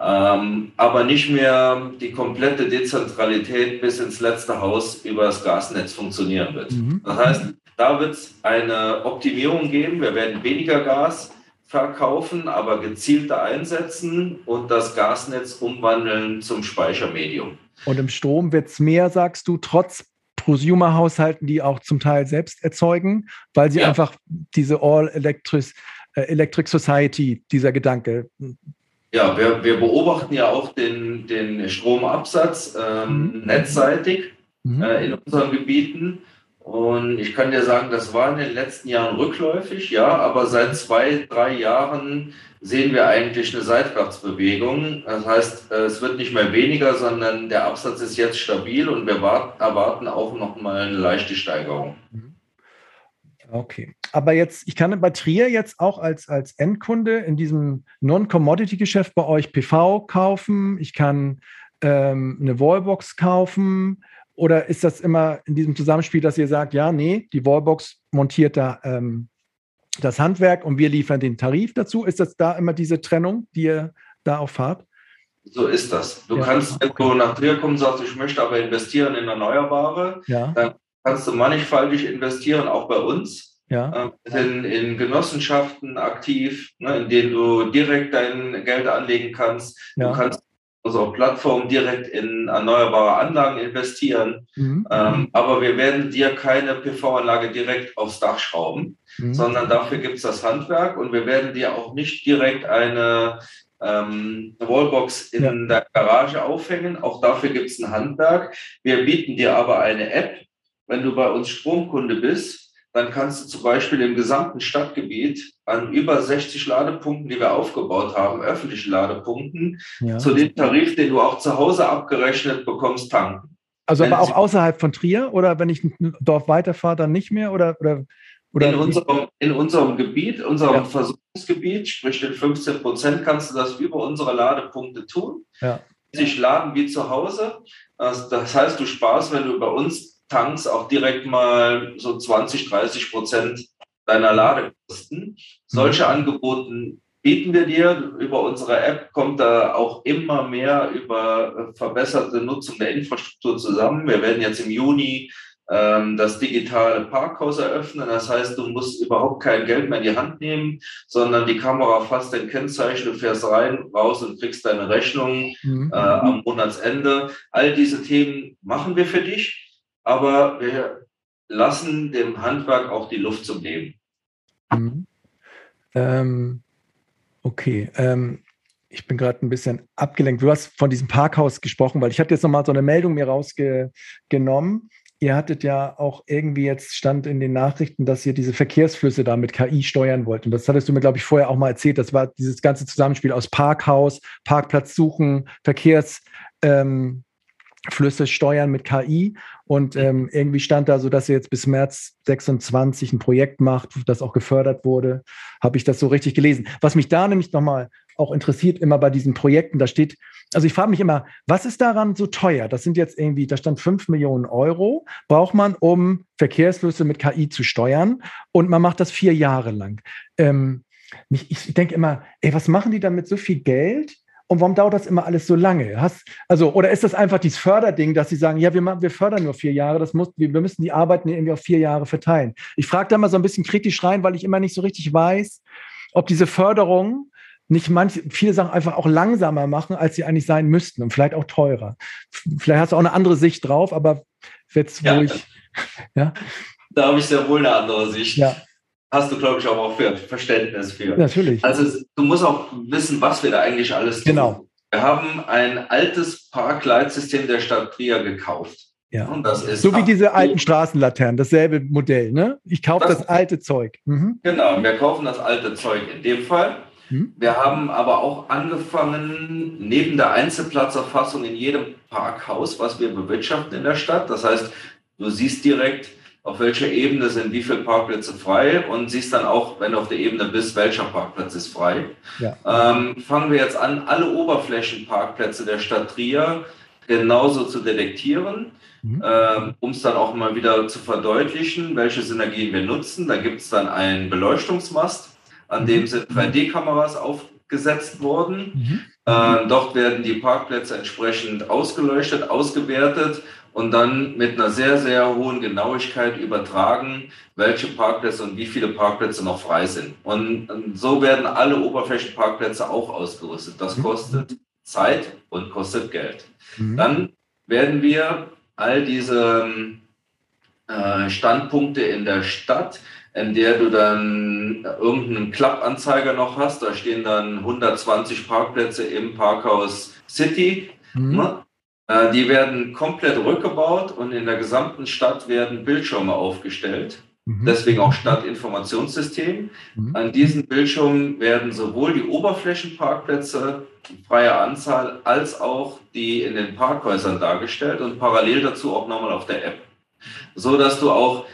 Ähm, aber nicht mehr die komplette Dezentralität bis ins letzte Haus über das Gasnetz funktionieren wird. Mhm. Das heißt, da wird es eine Optimierung geben. Wir werden weniger Gas verkaufen, aber gezielter einsetzen und das Gasnetz umwandeln zum Speichermedium. Und im Strom wird es mehr, sagst du, trotz Prosumer-Haushalten, die auch zum Teil selbst erzeugen, weil sie ja. einfach diese All-Electric äh, Electric Society, dieser Gedanke. Ja, wir, wir beobachten ja auch den, den Stromabsatz ähm, mhm. netzseitig mhm. Äh, in unseren Gebieten. Und ich kann dir sagen, das war in den letzten Jahren rückläufig, ja, aber seit zwei, drei Jahren sehen wir eigentlich eine Seitwärtsbewegung. Das heißt, es wird nicht mehr weniger, sondern der Absatz ist jetzt stabil und wir erwarten auch noch mal eine leichte Steigerung. Mhm. Okay. Aber jetzt, ich kann bei Trier jetzt auch als, als Endkunde in diesem Non-Commodity-Geschäft bei euch PV kaufen. Ich kann ähm, eine Wallbox kaufen. Oder ist das immer in diesem Zusammenspiel, dass ihr sagt, ja, nee, die Wallbox montiert da ähm, das Handwerk und wir liefern den Tarif dazu? Ist das da immer diese Trennung, die ihr da auch fahrt? So ist das. Du ja. kannst, wenn du nach Trier kommst und sagst, ich möchte aber investieren in Erneuerbare, ja. dann kannst du mannigfaltig investieren, auch bei uns. Ja. Wir sind in Genossenschaften aktiv, ne, in denen du direkt dein Geld anlegen kannst. Ja. Du kannst unserer Plattform direkt in erneuerbare Anlagen investieren. Mhm. Ähm, aber wir werden dir keine PV-Anlage direkt aufs Dach schrauben, mhm. sondern dafür gibt es das Handwerk und wir werden dir auch nicht direkt eine ähm, Wallbox in ja. der Garage aufhängen. Auch dafür gibt es ein Handwerk. Wir bieten dir aber eine App. Wenn du bei uns Stromkunde bist, dann kannst du zum Beispiel im gesamten Stadtgebiet an über 60 Ladepunkten, die wir aufgebaut haben, öffentliche Ladepunkten, ja. zu dem Tarif, den du auch zu Hause abgerechnet bekommst, tanken. Also wenn aber auch außerhalb von Trier oder wenn ich ein Dorf weiterfahre, dann nicht mehr oder, oder oder in, unserem, in unserem Gebiet, unserem ja. Versorgungsgebiet, sprich in 15 Prozent, kannst du das über unsere Ladepunkte tun. Ja. Sich laden wie zu Hause. Das, das heißt, du sparst, wenn du bei uns tankst, auch direkt mal so 20, 30 Prozent deiner Ladekosten. Solche mhm. Angebote bieten wir dir. Über unsere App kommt da auch immer mehr über verbesserte Nutzung der Infrastruktur zusammen. Wir werden jetzt im Juni ähm, das digitale Parkhaus eröffnen. Das heißt, du musst überhaupt kein Geld mehr in die Hand nehmen, sondern die Kamera fasst dein Kennzeichen, du fährst rein, raus und kriegst deine Rechnung mhm. äh, am Monatsende. All diese Themen machen wir für dich, aber wir lassen dem Handwerk auch die Luft zum Leben. Mhm. Ähm, okay. Ähm, ich bin gerade ein bisschen abgelenkt. Du hast von diesem Parkhaus gesprochen, weil ich hatte jetzt nochmal so eine Meldung mir rausgenommen ihr hattet ja auch irgendwie jetzt stand in den Nachrichten, dass ihr diese Verkehrsflüsse da mit KI steuern wollt. Und das hattest du mir, glaube ich, vorher auch mal erzählt. Das war dieses ganze Zusammenspiel aus Parkhaus, Parkplatz suchen, Verkehrsflüsse ähm, steuern mit KI. Und ähm, irgendwie stand da so, dass ihr jetzt bis März 26 ein Projekt macht, das auch gefördert wurde. Habe ich das so richtig gelesen? Was mich da nämlich nochmal auch interessiert, immer bei diesen Projekten, da steht, also ich frage mich immer, was ist daran so teuer? Das sind jetzt irgendwie, da stand 5 Millionen Euro, braucht man, um Verkehrsflüsse mit KI zu steuern und man macht das vier Jahre lang. Ähm, ich, ich denke immer, ey, was machen die damit so viel Geld? Und warum dauert das immer alles so lange? Hast, also, oder ist das einfach dieses Förderding, dass sie sagen, ja, wir, wir fördern nur vier Jahre, das muss, wir, wir müssen die Arbeiten irgendwie auf vier Jahre verteilen. Ich frage da mal so ein bisschen kritisch rein, weil ich immer nicht so richtig weiß, ob diese Förderung nicht manche, viele Sachen einfach auch langsamer machen, als sie eigentlich sein müssten und vielleicht auch teurer. Vielleicht hast du auch eine andere Sicht drauf, aber jetzt, wo ja, ich, ja. Da habe ich sehr wohl eine andere Sicht. Ja. Hast du, glaube ich, auch für Verständnis für. Natürlich. Also du musst auch wissen, was wir da eigentlich alles tun. Genau. Wir haben ein altes Parkleitsystem der Stadt Trier gekauft. Ja. Und das ist so wie diese alten Straßenlaternen, dasselbe Modell, ne? Ich kaufe das, das, alte Zeug. Mhm. Genau, wir kaufen das alte Zeug in dem Fall. Mhm. Wir haben aber auch angefangen, neben der Einzelplatzerfassung in jedem Parkhaus, was wir bewirtschaften in der Stadt. Das heißt, du siehst direkt, auf welcher Ebene sind wie viele Parkplätze frei und siehst dann auch, wenn du auf der Ebene bist, welcher Parkplatz ist frei. Ja. Ähm, fangen wir jetzt an, alle Oberflächenparkplätze der Stadt Trier genauso zu detektieren, mhm. ähm, um es dann auch mal wieder zu verdeutlichen, welche Synergien wir nutzen. Da gibt es dann einen Beleuchtungsmast, an dem sind 3D-Kameras aufgesetzt worden. Mhm. Äh, dort werden die Parkplätze entsprechend ausgeleuchtet, ausgewertet und dann mit einer sehr, sehr hohen Genauigkeit übertragen, welche Parkplätze und wie viele Parkplätze noch frei sind. Und, so werden alle Oberflächenparkplätze auch ausgerüstet. Das mhm. kostet Zeit und kostet Geld. Mhm. Dann werden wir all diese äh, Standpunkte in der Stadt in der du dann irgendeinen Klappanzeiger noch hast. Da stehen dann 120 Parkplätze im Parkhaus City. Mhm. Ne? Äh, die werden komplett rückgebaut und in der gesamten Stadt werden Bildschirme aufgestellt. Mhm. Deswegen auch Stadtinformationssystem. Mhm. An diesen Bildschirmen werden sowohl die Oberflächenparkplätze in freier Anzahl als auch die in den Parkhäusern dargestellt und parallel dazu auch nochmal auf der App. So dass du auch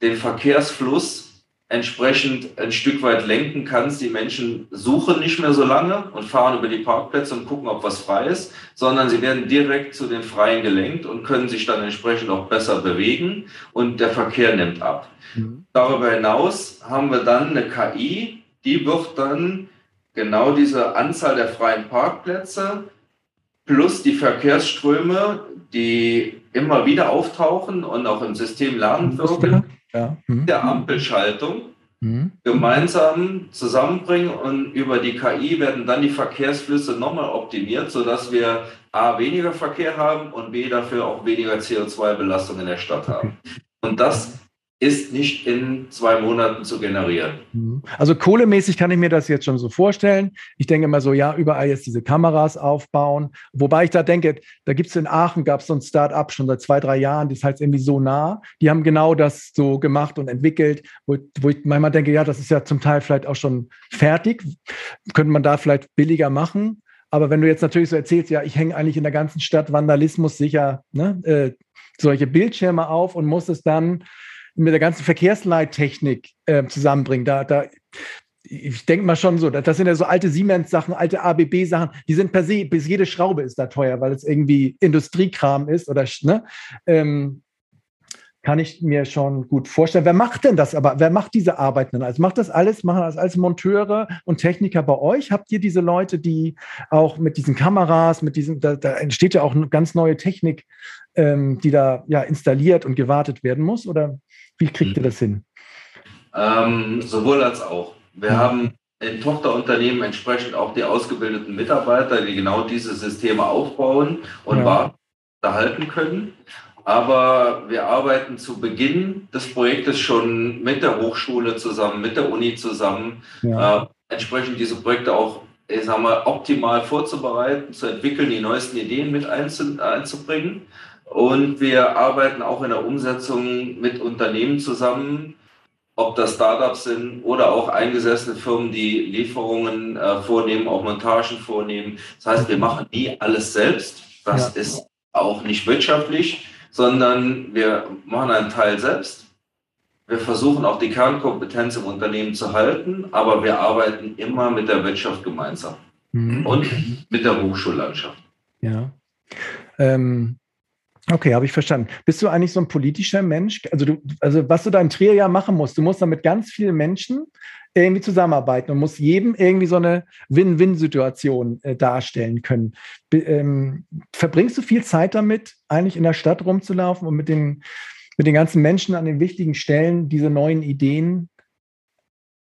den Verkehrsfluss entsprechend ein Stück weit lenken kannst. Die Menschen suchen nicht mehr so lange und fahren über die Parkplätze und gucken, ob was frei ist, sondern sie werden direkt zu den Freien gelenkt und können sich dann entsprechend auch besser bewegen und der Verkehr nimmt ab. Mhm. Darüber hinaus haben wir dann eine KI, die wird dann genau diese Anzahl der freien Parkplätze plus die Verkehrsströme, die immer wieder auftauchen und auch im System lernen wirken, ja. mhm. der Ampelschaltung mhm. gemeinsam zusammenbringen und über die KI werden dann die Verkehrsflüsse nochmal optimiert, sodass wir A, weniger Verkehr haben und B, dafür auch weniger CO2-Belastung in der Stadt haben. Und das ist nicht in zwei Monaten zu generieren. Mhm. Also kohlemäßig kann ich mir das jetzt schon so vorstellen. Ich denke immer so, ja, überall jetzt diese Kameras aufbauen. Wobei ich da denke, da gibt es in Aachen, gab es so ein Start-up schon seit zwei, drei Jahren, das heißt irgendwie so nah. Die haben genau das so gemacht und entwickelt, wo, wo ich manchmal denke, ja, das ist ja zum Teil vielleicht auch schon fertig. Könnte man da vielleicht billiger machen. Aber wenn du jetzt natürlich so erzählst, ja, ich hänge eigentlich in der ganzen Stadt Vandalismus sicher ne, äh, solche Bildschirme auf und muss es dann mit der ganzen Verkehrsleittechnik äh, zusammenbringen. Da, da, ich denke mal schon so, das sind ja so alte Siemens-Sachen, alte ABB-Sachen, die sind per se, bis jede Schraube ist da teuer, weil es irgendwie Industriekram ist oder, ne? Ähm, kann ich mir schon gut vorstellen. Wer macht denn das aber? Wer macht diese Arbeiten denn? Also macht das alles, machen das als Monteure und Techniker bei euch? Habt ihr diese Leute, die auch mit diesen Kameras, mit diesem, da, da entsteht ja auch eine ganz neue Technik, ähm, die da ja installiert und gewartet werden muss? Oder wie kriegt ihr das hin? Ähm, sowohl als auch. Wir mhm. haben in Tochterunternehmen entsprechend auch die ausgebildeten Mitarbeiter, die genau diese Systeme aufbauen und ja. halten können. Aber wir arbeiten zu Beginn des Projektes schon mit der Hochschule zusammen, mit der Uni zusammen, ja. äh, entsprechend diese Projekte auch ich sag mal, optimal vorzubereiten, zu entwickeln, die neuesten Ideen mit einzubringen. Und wir arbeiten auch in der Umsetzung mit Unternehmen zusammen, ob das Startups sind oder auch eingesessene Firmen, die Lieferungen äh, vornehmen, auch Montagen vornehmen. Das heißt, wir machen nie alles selbst. Das ja. ist auch nicht wirtschaftlich, sondern wir machen einen Teil selbst. Wir versuchen auch die Kernkompetenz im Unternehmen zu halten, aber wir arbeiten immer mit der Wirtschaft gemeinsam mhm. und mit der Hochschullandschaft. Ja. Ähm, Okay, habe ich verstanden. Bist du eigentlich so ein politischer Mensch? Also, du, also was du da in Trier ja machen musst, du musst da mit ganz vielen Menschen irgendwie zusammenarbeiten und musst jedem irgendwie so eine Win-Win-Situation äh, darstellen können. Be ähm, verbringst du viel Zeit damit, eigentlich in der Stadt rumzulaufen und mit den, mit den ganzen Menschen an den wichtigen Stellen diese neuen Ideen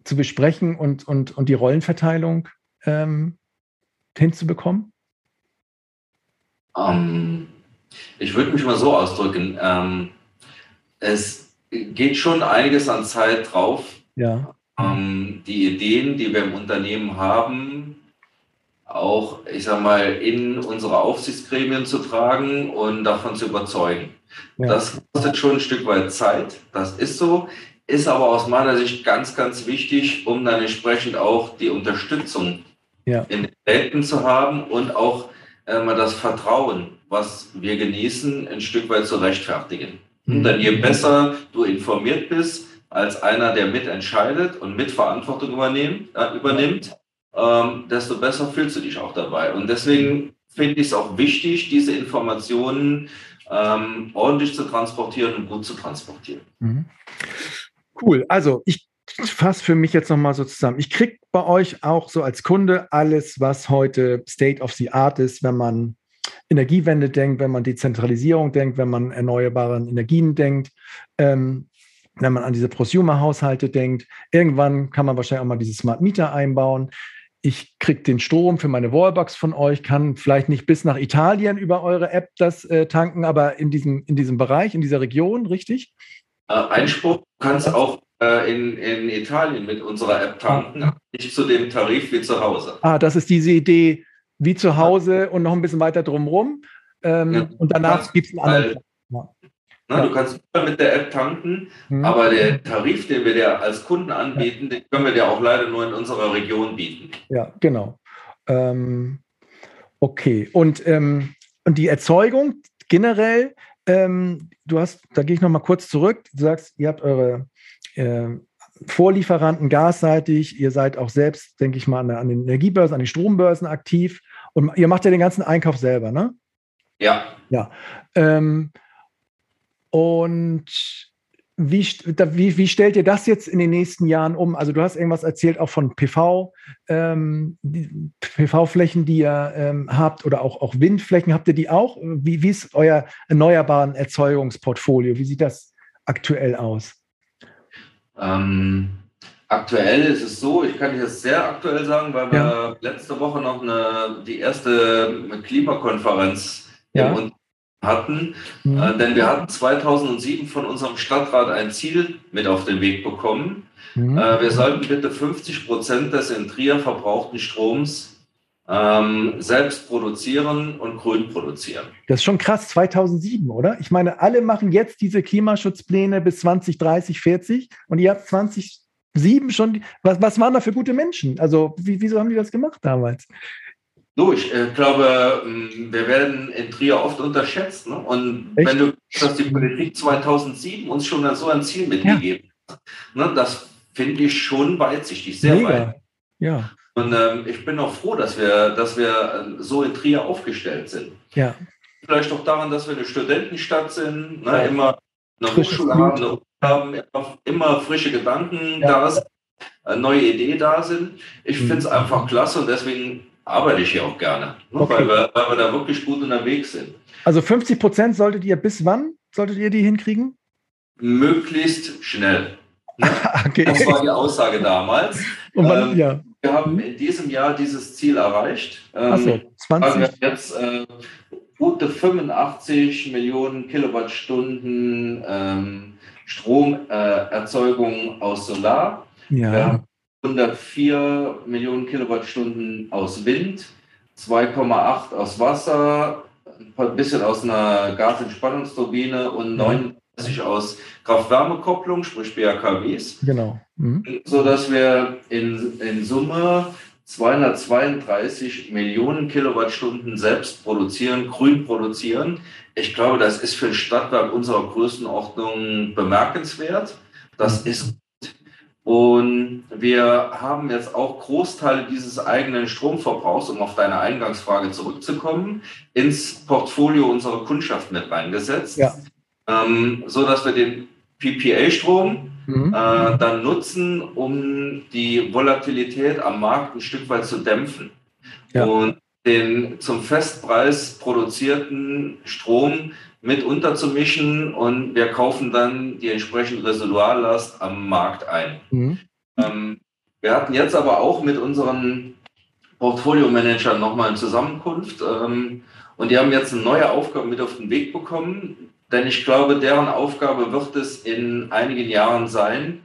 zu besprechen und, und, und die Rollenverteilung ähm, hinzubekommen? Um ich würde mich mal so ausdrücken. Ähm, es geht schon einiges an Zeit drauf. Ja. Ähm, die Ideen, die wir im Unternehmen haben, auch, ich sag mal, in unsere Aufsichtsgremien zu tragen und davon zu überzeugen. Ja. Das kostet schon ein Stück weit Zeit. Das ist so. Ist aber aus meiner Sicht ganz, ganz wichtig, um dann entsprechend auch die Unterstützung ja. in den Welten zu haben und auch äh, mal das Vertrauen was wir genießen, ein Stück weit zu rechtfertigen. Und dann je besser du informiert bist, als einer, der mitentscheidet und Mitverantwortung übernimmt, äh, übernimmt ähm, desto besser fühlst du dich auch dabei. Und deswegen finde ich es auch wichtig, diese Informationen ähm, ordentlich zu transportieren und gut zu transportieren. Mhm. Cool. Also ich fasse für mich jetzt nochmal so zusammen. Ich kriege bei euch auch so als Kunde alles, was heute State of the Art ist, wenn man Energiewende denkt, wenn man Dezentralisierung denkt, wenn man erneuerbare Energien denkt, ähm, wenn man an diese Prosumer-Haushalte denkt. Irgendwann kann man wahrscheinlich auch mal diese Smart Meter einbauen. Ich kriege den Strom für meine Wallbox von euch, kann vielleicht nicht bis nach Italien über eure App das äh, tanken, aber in diesem, in diesem Bereich, in dieser Region, richtig? Äh, Einspruch kannst auch äh, in, in Italien mit unserer App tanken, ah. nicht zu dem Tarif wie zu Hause. Ah, das ist diese Idee, wie zu Hause und noch ein bisschen weiter drumherum. Ähm, ja, und danach gibt es einen anderen. Ja. Na, ja. Du kannst mit der App tanken, mhm. aber der Tarif, den wir dir als Kunden anbieten, den können wir dir auch leider nur in unserer Region bieten. Ja, genau. Ähm, okay. Und, ähm, und die Erzeugung generell, ähm, du hast, da gehe ich nochmal kurz zurück. Du sagst, ihr habt eure äh, Vorlieferanten gasseitig, ihr seid auch selbst, denke ich mal, an den Energiebörsen, an den Strombörsen aktiv und ihr macht ja den ganzen Einkauf selber, ne? Ja. Ja. Ähm, und wie, wie, wie stellt ihr das jetzt in den nächsten Jahren um? Also du hast irgendwas erzählt auch von PV, ähm, PV-Flächen, die ihr ähm, habt oder auch, auch Windflächen. Habt ihr die auch? Wie, wie ist euer erneuerbaren Erzeugungsportfolio? Wie sieht das aktuell aus? Ähm, aktuell ist es so, ich kann jetzt sehr aktuell sagen, weil wir ja. letzte Woche noch eine, die erste Klimakonferenz ja. hatten, mhm. äh, denn wir hatten 2007 von unserem Stadtrat ein Ziel mit auf den Weg bekommen. Mhm. Äh, wir sollten bitte 50 Prozent des in Trier verbrauchten Stroms ähm, selbst produzieren und grün produzieren. Das ist schon krass, 2007, oder? Ich meine, alle machen jetzt diese Klimaschutzpläne bis 2030, 40 und ihr habt 2007 schon, was, was waren da für gute Menschen? Also wie, wieso haben die das gemacht damals? Du, ich äh, glaube, ähm, wir werden in Trier oft unterschätzt. Ne? Und Echt? wenn du dass die Politik 2007 uns schon so ein Ziel mitgegeben ja. hat, ne? das finde ich schon weitsichtig, sehr Mega. weit. Ja. Und ähm, ich bin auch froh, dass wir, dass wir ähm, so in Trier aufgestellt sind. Ja. Vielleicht auch daran, dass wir eine Studentenstadt sind, ne? ja. immer eine Hochschule haben, haben, immer frische Gedanken ja. da sind, äh, neue Ideen da sind. Ich mhm. finde es einfach klasse und deswegen arbeite ich hier auch gerne, ne? okay. weil, wir, weil wir da wirklich gut unterwegs sind. Also 50 Prozent solltet ihr bis wann solltet ihr die hinkriegen? Möglichst schnell. Ne? okay. Das war die Aussage damals. Wann, ähm, ja. Wir haben in diesem Jahr dieses Ziel erreicht. Ähm, Achso, 20. Wir jetzt äh, gute 85 Millionen Kilowattstunden ähm, Stromerzeugung aus Solar. Ja. Wir haben 104 Millionen Kilowattstunden aus Wind, 2,8 aus Wasser, ein bisschen aus einer Gasentspannungsturbine und 9 sich aus Kraft-Wärme-Kopplung, sprich BAKWs. Genau. Mhm. Sodass wir in, in Summe 232 Millionen Kilowattstunden selbst produzieren, grün produzieren. Ich glaube, das ist für ein Stadtwerk unserer Größenordnung bemerkenswert. Das mhm. ist und wir haben jetzt auch Großteile dieses eigenen Stromverbrauchs, um auf deine Eingangsfrage zurückzukommen, ins Portfolio unserer Kundschaft mit reingesetzt. Ja ähm, so dass wir den PPA-Strom mhm. äh, dann nutzen, um die Volatilität am Markt ein Stück weit zu dämpfen. Ja. Und den zum Festpreis produzierten Strom mit unterzumischen und wir kaufen dann die entsprechende Residuallast am Markt ein. Mhm. Ähm, wir hatten jetzt aber auch mit unseren Portfolio-Managern nochmal eine Zusammenkunft ähm, und die haben jetzt eine neue Aufgabe mit auf den Weg bekommen. Denn ich glaube, deren Aufgabe wird es in einigen Jahren sein,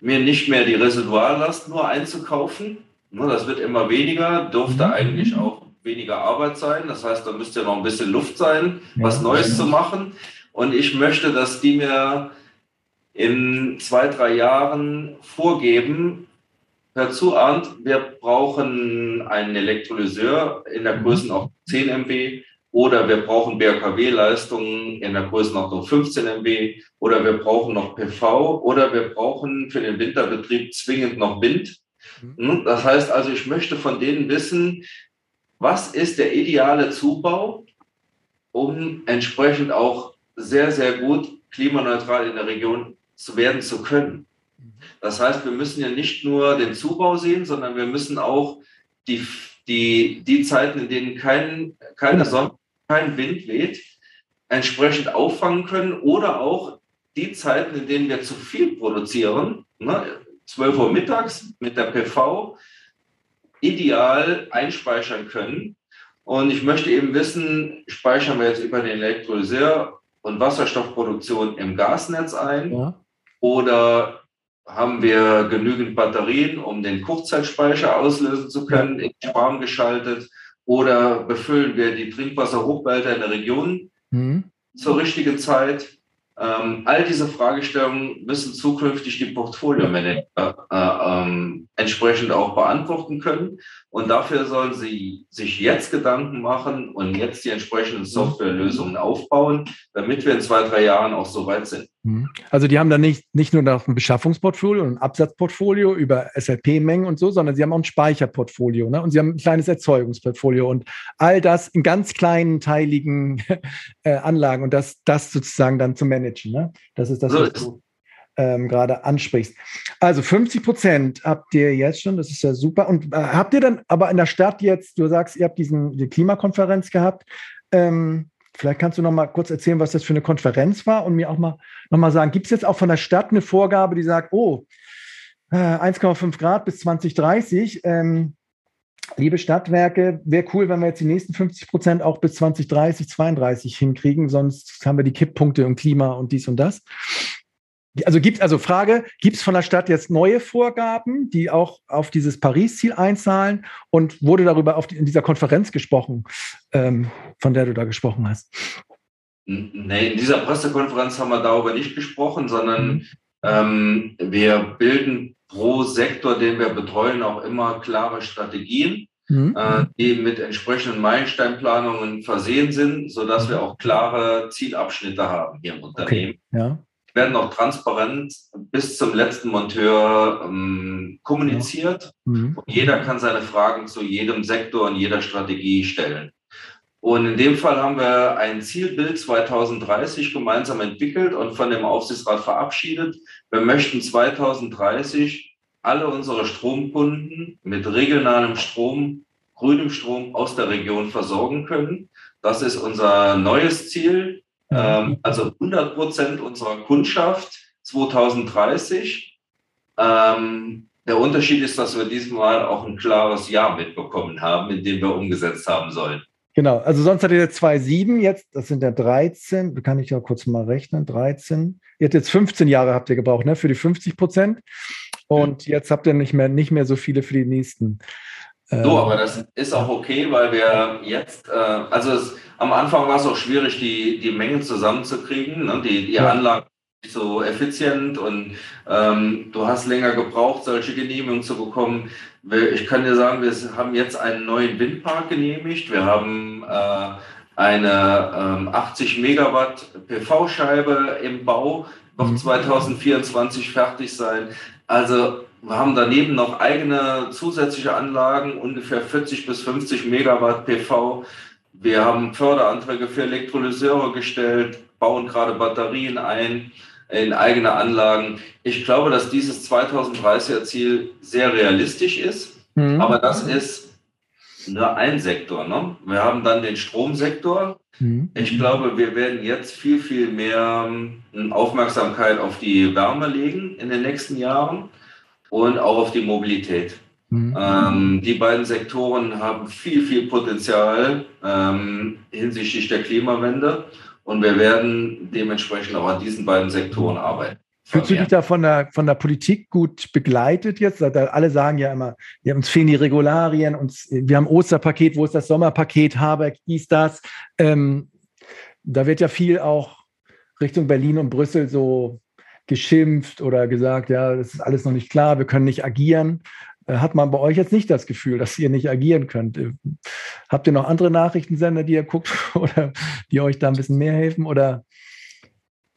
mir nicht mehr die Residuallast nur einzukaufen. Ne, das wird immer weniger, dürfte mhm. eigentlich auch weniger Arbeit sein. Das heißt, da müsste ja noch ein bisschen Luft sein, was Neues zu machen. Und ich möchte, dass die mir in zwei, drei Jahren vorgeben, hör zu, Arndt, wir brauchen einen Elektrolyseur in der mhm. Größenordnung 10 MB oder wir brauchen BRKW-Leistungen in der Größenordnung 15 MW oder wir brauchen noch PV oder wir brauchen für den Winterbetrieb zwingend noch Wind. Mhm. Hm, das heißt also, ich möchte von denen wissen, was ist der ideale Zubau, um entsprechend auch sehr, sehr gut klimaneutral in der Region zu werden zu können. Das heißt, wir müssen ja nicht nur den Zubau sehen, sondern wir müssen auch die, die, die Zeiten, in denen kein, keine Sonne kein Wind weht, entsprechend auffangen können oder auch die Zeiten, in denen wir zu viel produzieren, ne, 12 Uhr mittags mit der PV, ideal einspeichern können. Und ich möchte eben wissen, speichern wir jetzt über den Elektrolyseur und Wasserstoffproduktion im Gasnetz ein ja. oder haben wir genügend Batterien, um den Kurzzeitspeicher auslösen zu können, in Schwarm geschaltet oder befüllen wir die Trinkwasserhochbehälter in der Region mhm. zur richtigen Zeit? Ähm, all diese Fragestellungen müssen zukünftig die Portfolio-Manager äh, ähm, entsprechend auch beantworten können. Und dafür sollen sie sich jetzt Gedanken machen und jetzt die entsprechenden Softwarelösungen aufbauen, damit wir in zwei, drei Jahren auch so weit sind. Mhm. Also die haben dann nicht, nicht nur noch ein Beschaffungsportfolio und ein Absatzportfolio über SLP-Mengen und so, sondern sie haben auch ein Speicherportfolio ne? und sie haben ein kleines Erzeugungsportfolio und all das in ganz kleinen, teiligen äh, Anlagen und das, das sozusagen dann zu managen. Ne? Das ist das, was du ähm, gerade ansprichst. Also 50 Prozent habt ihr jetzt schon, das ist ja super. Und äh, habt ihr dann aber in der Stadt jetzt, du sagst, ihr habt diesen, die Klimakonferenz gehabt, ähm, Vielleicht kannst du noch mal kurz erzählen, was das für eine Konferenz war und mir auch mal noch mal sagen, gibt es jetzt auch von der Stadt eine Vorgabe, die sagt, oh, 1,5 äh, Grad bis 2030, ähm, liebe Stadtwerke, wäre cool, wenn wir jetzt die nächsten 50 Prozent auch bis 2030, 32 hinkriegen, sonst haben wir die Kipppunkte im Klima und dies und das. Also gibt also Frage, gibt es von der Stadt jetzt neue Vorgaben, die auch auf dieses Paris-Ziel einzahlen? Und wurde darüber auf die, in dieser Konferenz gesprochen, ähm, von der du da gesprochen hast? Nee, in dieser Pressekonferenz haben wir darüber nicht gesprochen, sondern mhm. ähm, wir bilden pro Sektor, den wir betreuen, auch immer klare Strategien, mhm. äh, die mit entsprechenden Meilensteinplanungen versehen sind, sodass wir auch klare Zielabschnitte haben hier im Unternehmen. Okay. Ja werden auch transparent bis zum letzten Monteur ähm, kommuniziert. Mhm. Und jeder kann seine Fragen zu jedem Sektor und jeder Strategie stellen. Und in dem Fall haben wir ein Zielbild 2030 gemeinsam entwickelt und von dem Aufsichtsrat verabschiedet. Wir möchten 2030 alle unsere Stromkunden mit regionalem Strom, grünem Strom aus der Region versorgen können. Das ist unser neues Ziel. Ähm, also 100 Prozent unserer Kundschaft 2030. Ähm, der Unterschied ist, dass wir diesmal auch ein klares Ja mitbekommen haben, in dem wir umgesetzt haben sollen. Genau, also sonst hattet ihr 2,7, jetzt, das sind ja 13, kann ich ja kurz mal rechnen, 13. Ihr habt jetzt 15 Jahre habt ihr gebraucht, ne, für die 50 Prozent. Und jetzt habt ihr nicht mehr, nicht mehr so viele für die nächsten. So, ähm, aber das ist auch okay, weil wir jetzt, äh, also es, am Anfang war es auch schwierig, die, die Mengen zusammenzukriegen. Ne? Die, die ja. Anlage nicht so effizient und ähm, du hast länger gebraucht, solche Genehmigungen zu bekommen. Ich kann dir sagen, wir haben jetzt einen neuen Windpark genehmigt. Wir haben äh, eine ähm, 80 Megawatt PV-Scheibe im Bau, noch mhm. 2024 fertig sein. Also wir haben daneben noch eigene zusätzliche Anlagen, ungefähr 40 bis 50 Megawatt PV. Wir haben Förderanträge für Elektrolyseure gestellt, bauen gerade Batterien ein in eigene Anlagen. Ich glaube, dass dieses 2030er Ziel sehr realistisch ist, mhm. aber das ist nur ein Sektor. Ne? Wir haben dann den Stromsektor. Mhm. Ich glaube, wir werden jetzt viel, viel mehr ähm, Aufmerksamkeit auf die Wärme legen in den nächsten Jahren und auch auf die Mobilität. Mhm. Ähm, die beiden Sektoren haben viel, viel Potenzial ähm, hinsichtlich der Klimawende und wir werden dementsprechend auch an diesen beiden Sektoren arbeiten. Fühlst du dich da von der, von der Politik gut begleitet jetzt? Alle sagen ja immer, ja, uns fehlen die Regularien, uns, wir haben Osterpaket, wo ist das Sommerpaket, Habeck, dies, das. Ähm, da wird ja viel auch Richtung Berlin und Brüssel so geschimpft oder gesagt, ja, das ist alles noch nicht klar, wir können nicht agieren. Äh, hat man bei euch jetzt nicht das Gefühl, dass ihr nicht agieren könnt? Äh, habt ihr noch andere Nachrichtensender, die ihr guckt oder die euch da ein bisschen mehr helfen? Oder?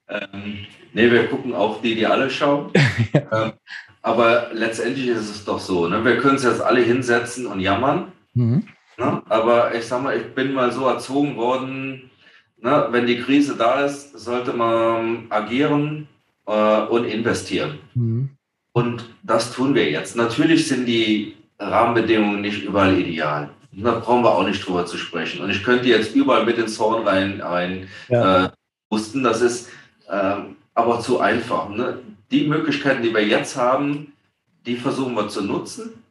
Ähm, nee, wir gucken auch die, die alle schauen. ja. ähm, aber letztendlich ist es doch so, ne? wir können es jetzt alle hinsetzen und jammern. Mhm. Ne? Aber ich sag mal, ich bin mal so erzogen worden, ne? wenn die Krise da ist, sollte man agieren, äh, und investieren. Mhm. Und das tun wir jetzt. Natürlich sind die Rahmenbedingungen nicht überall ideal. Da brauchen wir auch nicht drüber zu sprechen. Und ich könnte jetzt überall mit ins Horn rein, rein ja. äh, wussten, das ist äh, aber zu einfach. Ne? Die Möglichkeiten, die wir jetzt haben, die versuchen wir zu nutzen.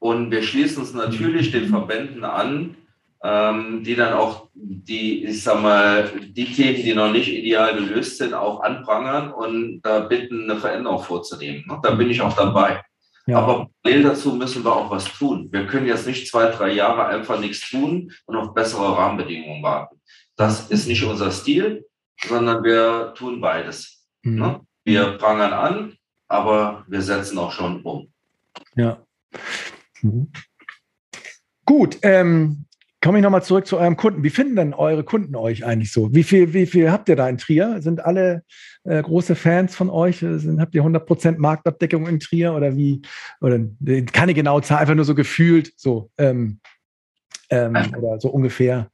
Und wir schließen uns natürlich den Verbänden an, ähm, die dann auch die, ich sag mal, die Themen, die noch nicht ideal gelöst sind, auch anprangern und da bitten, eine Veränderung vorzunehmen. Ne? Da bin ich auch dabei. Ja. Aber parallel dazu müssen wir auch was tun. Wir können jetzt nicht zwei, drei Jahre einfach nichts tun und auf bessere Rahmenbedingungen warten. Das ist nicht unser Stil, sondern wir tun beides. Mhm. Ne? Wir prangern an, aber wir setzen auch schon um. Ja. Mhm. Gut, ähm, Komme ich nochmal zurück zu eurem Kunden. Wie finden denn eure Kunden euch eigentlich so? Wie viel, wie viel habt ihr da in Trier? Sind alle äh, große Fans von euch? Sind, habt ihr 100% Marktabdeckung in Trier oder wie? Oder keine genaue Zahl, einfach nur so gefühlt so ähm, ähm, oder so ungefähr?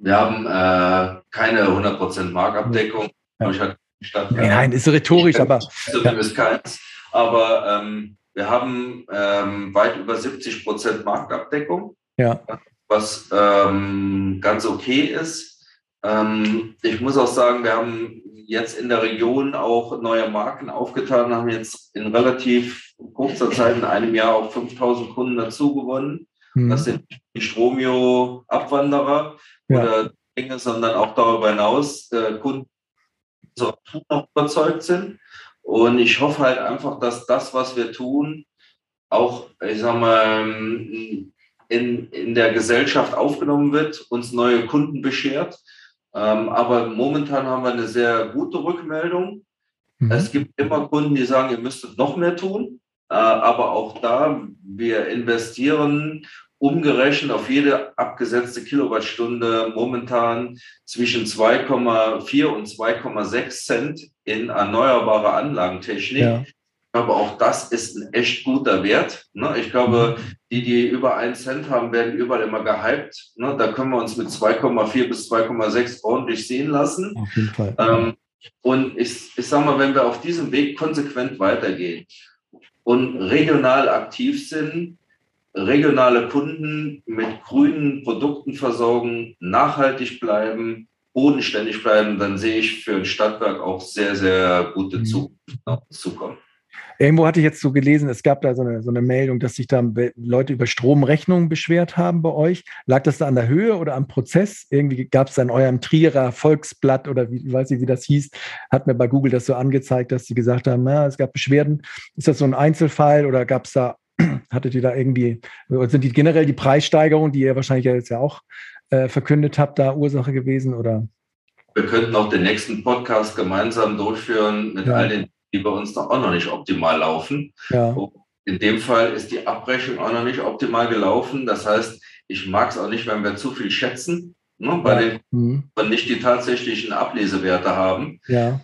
Wir haben äh, keine 100% Marktabdeckung. Ja. Stadt, nein, nein, ist rhetorisch, aber. So ja. ist keins. Aber ähm, wir haben ähm, weit über 70% Marktabdeckung. Ja was ähm, ganz okay ist. Ähm, ich muss auch sagen, wir haben jetzt in der Region auch neue Marken aufgetan, haben jetzt in relativ kurzer Zeit, in einem Jahr auch 5000 Kunden dazu gewonnen. Mhm. Das sind die Stromio-Abwanderer ja. oder Dinge, sondern auch darüber hinaus äh, Kunden so noch überzeugt sind. Und ich hoffe halt einfach, dass das, was wir tun, auch, ich sag mal, in, in der Gesellschaft aufgenommen wird, uns neue Kunden beschert. Ähm, aber momentan haben wir eine sehr gute Rückmeldung. Mhm. Es gibt immer Kunden, die sagen, ihr müsstet noch mehr tun. Äh, aber auch da, wir investieren umgerechnet auf jede abgesetzte Kilowattstunde momentan zwischen 2,4 und 2,6 Cent in erneuerbare Anlagentechnik. Ja. Aber auch das ist ein echt guter Wert. Ne? Ich glaube, die, die über 1 Cent haben, werden überall immer gehypt. Ne? Da können wir uns mit 2,4 bis 2,6 ordentlich sehen lassen. Auf jeden Fall. Ähm, und ich, ich sage mal, wenn wir auf diesem Weg konsequent weitergehen und regional aktiv sind, regionale Kunden mit grünen Produkten versorgen, nachhaltig bleiben, bodenständig bleiben, dann sehe ich für ein Stadtwerk auch sehr, sehr gute mhm. Zukunft zukommen. Irgendwo hatte ich jetzt so gelesen, es gab da so eine, so eine Meldung, dass sich da Leute über Stromrechnungen beschwert haben bei euch. Lag das da an der Höhe oder am Prozess? Irgendwie gab es da in eurem Trierer Volksblatt oder wie weiß ich, wie das hieß, hat mir bei Google das so angezeigt, dass sie gesagt haben, na, es gab Beschwerden. Ist das so ein Einzelfall oder gab es da, hattet ihr da irgendwie, sind die generell die Preissteigerungen, die ihr wahrscheinlich jetzt ja auch äh, verkündet habt, da Ursache gewesen oder? Wir könnten auch den nächsten Podcast gemeinsam durchführen mit ja. all den die bei uns noch auch noch nicht optimal laufen. Ja. In dem Fall ist die Abrechnung auch noch nicht optimal gelaufen. Das heißt, ich mag es auch nicht, wenn wir zu viel schätzen, ne, bei ja. den mhm. und nicht die tatsächlichen Ablesewerte haben. Ja.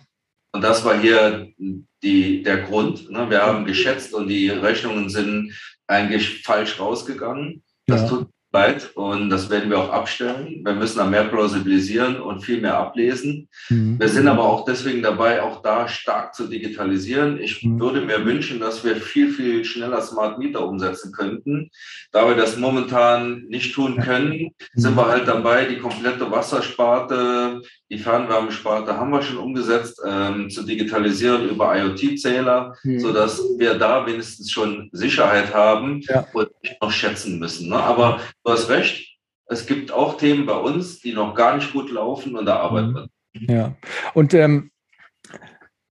Und das war hier die, der Grund. Ne? Wir haben geschätzt und die Rechnungen sind eigentlich falsch rausgegangen. Das ja. tut leid und das werden wir auch abstellen. Wir müssen da mehr plausibilisieren und viel mehr ablesen. Mhm. Wir sind aber auch deswegen dabei, auch da stark zu digitalisieren. Ich mhm. würde mir wünschen, dass wir viel, viel schneller Smart Meter umsetzen könnten. Da wir das momentan nicht tun können, mhm. sind wir halt dabei, die komplette Wassersparte, die Fernwärmesparte haben wir schon umgesetzt, ähm, zu digitalisieren über IoT-Zähler, mhm. sodass wir da wenigstens schon Sicherheit haben ja. und nicht noch schätzen müssen. Ne? Aber du hast recht, es gibt auch Themen bei uns, die noch gar nicht gut laufen und da arbeiten wir. Ja, und ähm,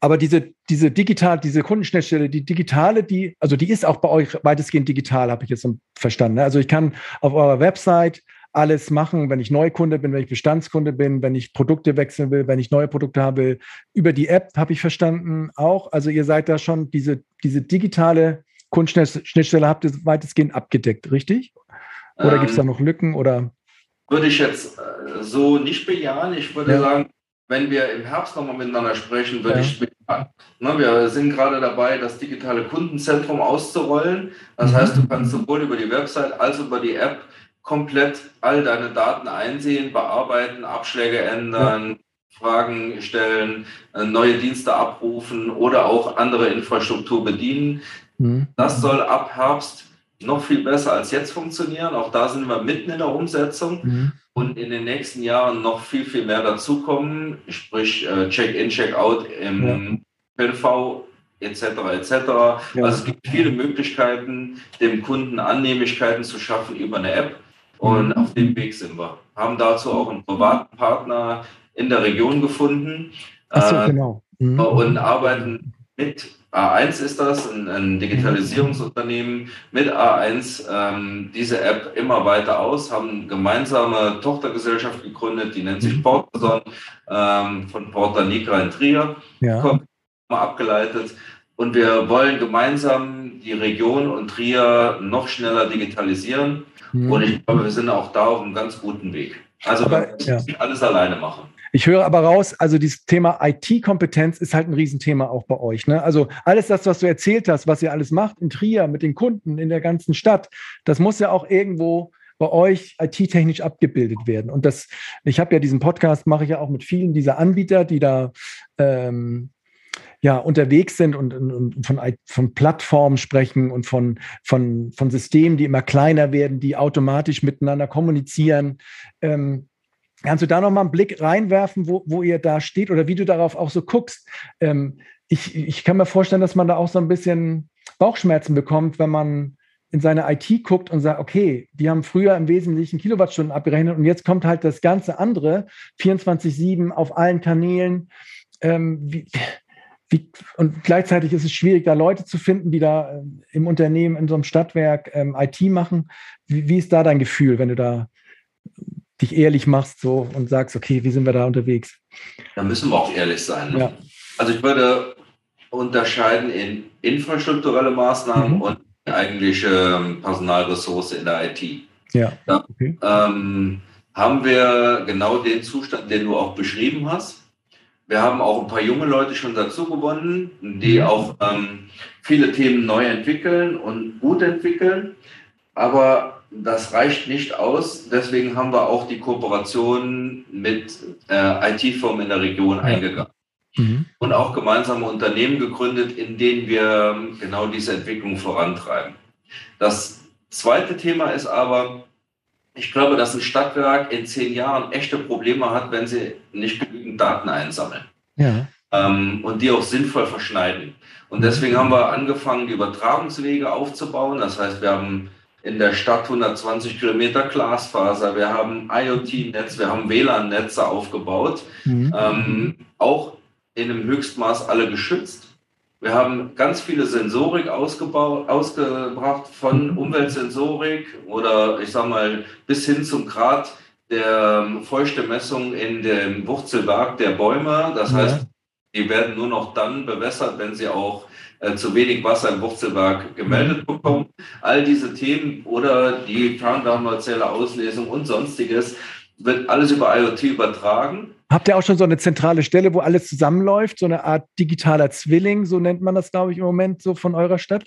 aber diese, diese digital, diese Kundenschnittstelle, die digitale, die, also die ist auch bei euch weitestgehend digital, habe ich jetzt verstanden. Ne? Also ich kann auf eurer Website alles machen, wenn ich Neukunde bin, wenn ich Bestandskunde bin, wenn ich Produkte wechseln will, wenn ich neue Produkte haben will. Über die App habe ich verstanden auch. Also ihr seid da schon diese, diese digitale Kundenschnittstelle habt ihr weitestgehend abgedeckt, richtig? Oder ähm, gibt es da noch Lücken oder? Würde ich jetzt äh, so nicht bejahen. Ich würde ja. sagen, wenn wir im Herbst nochmal miteinander sprechen, würde ja. ich bejahen. Ne, wir sind gerade dabei, das digitale Kundenzentrum auszurollen. Das mhm. heißt, du kannst sowohl über die Website als auch über die App komplett all deine Daten einsehen, bearbeiten, Abschläge ändern, ja. Fragen stellen, äh, neue Dienste abrufen oder auch andere Infrastruktur bedienen. Mhm. Das soll ab Herbst noch viel besser als jetzt funktionieren. Auch da sind wir mitten in der Umsetzung mhm. und in den nächsten Jahren noch viel, viel mehr dazukommen, sprich äh, Check-in, Check-out im ja. PNV etc. etc. Ja. Also es gibt viele Möglichkeiten, dem Kunden Annehmlichkeiten zu schaffen über eine App und mhm. auf dem Weg sind wir. Haben dazu auch einen privaten Partner in der Region gefunden so, äh, genau. mhm. und arbeiten mit A1 ist das, ein, ein Digitalisierungsunternehmen mit A1 ähm, diese App immer weiter aus, haben gemeinsame Tochtergesellschaft gegründet, die nennt sich mhm. Portason ähm, von Porta Nigra in Trier, ja. kommt abgeleitet. Und wir wollen gemeinsam die Region und Trier noch schneller digitalisieren. Mhm. Und ich glaube, wir sind auch da auf einem ganz guten Weg. Also Aber, wir müssen ja. alles alleine machen. Ich höre aber raus, also dieses Thema IT-Kompetenz ist halt ein Riesenthema auch bei euch. Ne? Also alles das, was du erzählt hast, was ihr alles macht in Trier mit den Kunden in der ganzen Stadt, das muss ja auch irgendwo bei euch IT-technisch abgebildet werden. Und das, ich habe ja diesen Podcast, mache ich ja auch mit vielen dieser Anbieter, die da ähm, ja, unterwegs sind und, und, von, von Plattformen sprechen und von, von, von Systemen, die immer kleiner werden, die automatisch miteinander kommunizieren. Ähm, Kannst du da nochmal einen Blick reinwerfen, wo, wo ihr da steht oder wie du darauf auch so guckst? Ähm, ich, ich kann mir vorstellen, dass man da auch so ein bisschen Bauchschmerzen bekommt, wenn man in seine IT guckt und sagt, okay, die haben früher im Wesentlichen Kilowattstunden abgerechnet und jetzt kommt halt das ganze andere, 24-7 auf allen Kanälen. Ähm, wie, wie, und gleichzeitig ist es schwierig, da Leute zu finden, die da äh, im Unternehmen, in so einem Stadtwerk ähm, IT machen. Wie, wie, ist da dein Gefühl, wenn du da dich ehrlich machst so und sagst, okay, wie sind wir da unterwegs? Da müssen wir auch ehrlich sein. Ne? Ja. Also ich würde unterscheiden in infrastrukturelle Maßnahmen mhm. und eigentliche ähm, Personalressource in der IT. Ja. Da, okay. ähm, haben wir genau den Zustand, den du auch beschrieben hast. Wir haben auch ein paar junge Leute schon dazu gewonnen, die mhm. auch ähm, viele Themen neu entwickeln und gut entwickeln. Aber das reicht nicht aus. Deswegen haben wir auch die Kooperation mit äh, IT-Firmen in der Region eingegangen. Mhm. Und auch gemeinsame Unternehmen gegründet, in denen wir genau diese Entwicklung vorantreiben. Das zweite Thema ist aber, ich glaube, dass ein Stadtwerk in zehn Jahren echte Probleme hat, wenn sie nicht genügend Daten einsammeln. Ja. Ähm, und die auch sinnvoll verschneiden. Und deswegen haben wir angefangen, die Übertragungswege aufzubauen. Das heißt, wir haben in der Stadt 120 Kilometer Glasfaser, wir haben IoT-Netz, wir haben WLAN-Netze aufgebaut, mhm. ähm, auch in einem Höchstmaß alle geschützt. Wir haben ganz viele Sensorik ausgebaut, ausgebracht, von mhm. Umweltsensorik oder ich sage mal bis hin zum Grad der ähm, feuchte Messung in dem Wurzelwerk der Bäume. Das heißt, die werden nur noch dann bewässert, wenn sie auch äh, zu wenig Wasser im Wurzelwerk gemeldet mhm. bekommen. All diese Themen oder die Fernwärmeerzähler Auslesung und sonstiges wird alles über IoT übertragen. Habt ihr auch schon so eine zentrale Stelle, wo alles zusammenläuft, so eine Art digitaler Zwilling, so nennt man das, glaube ich, im Moment so von eurer Stadt?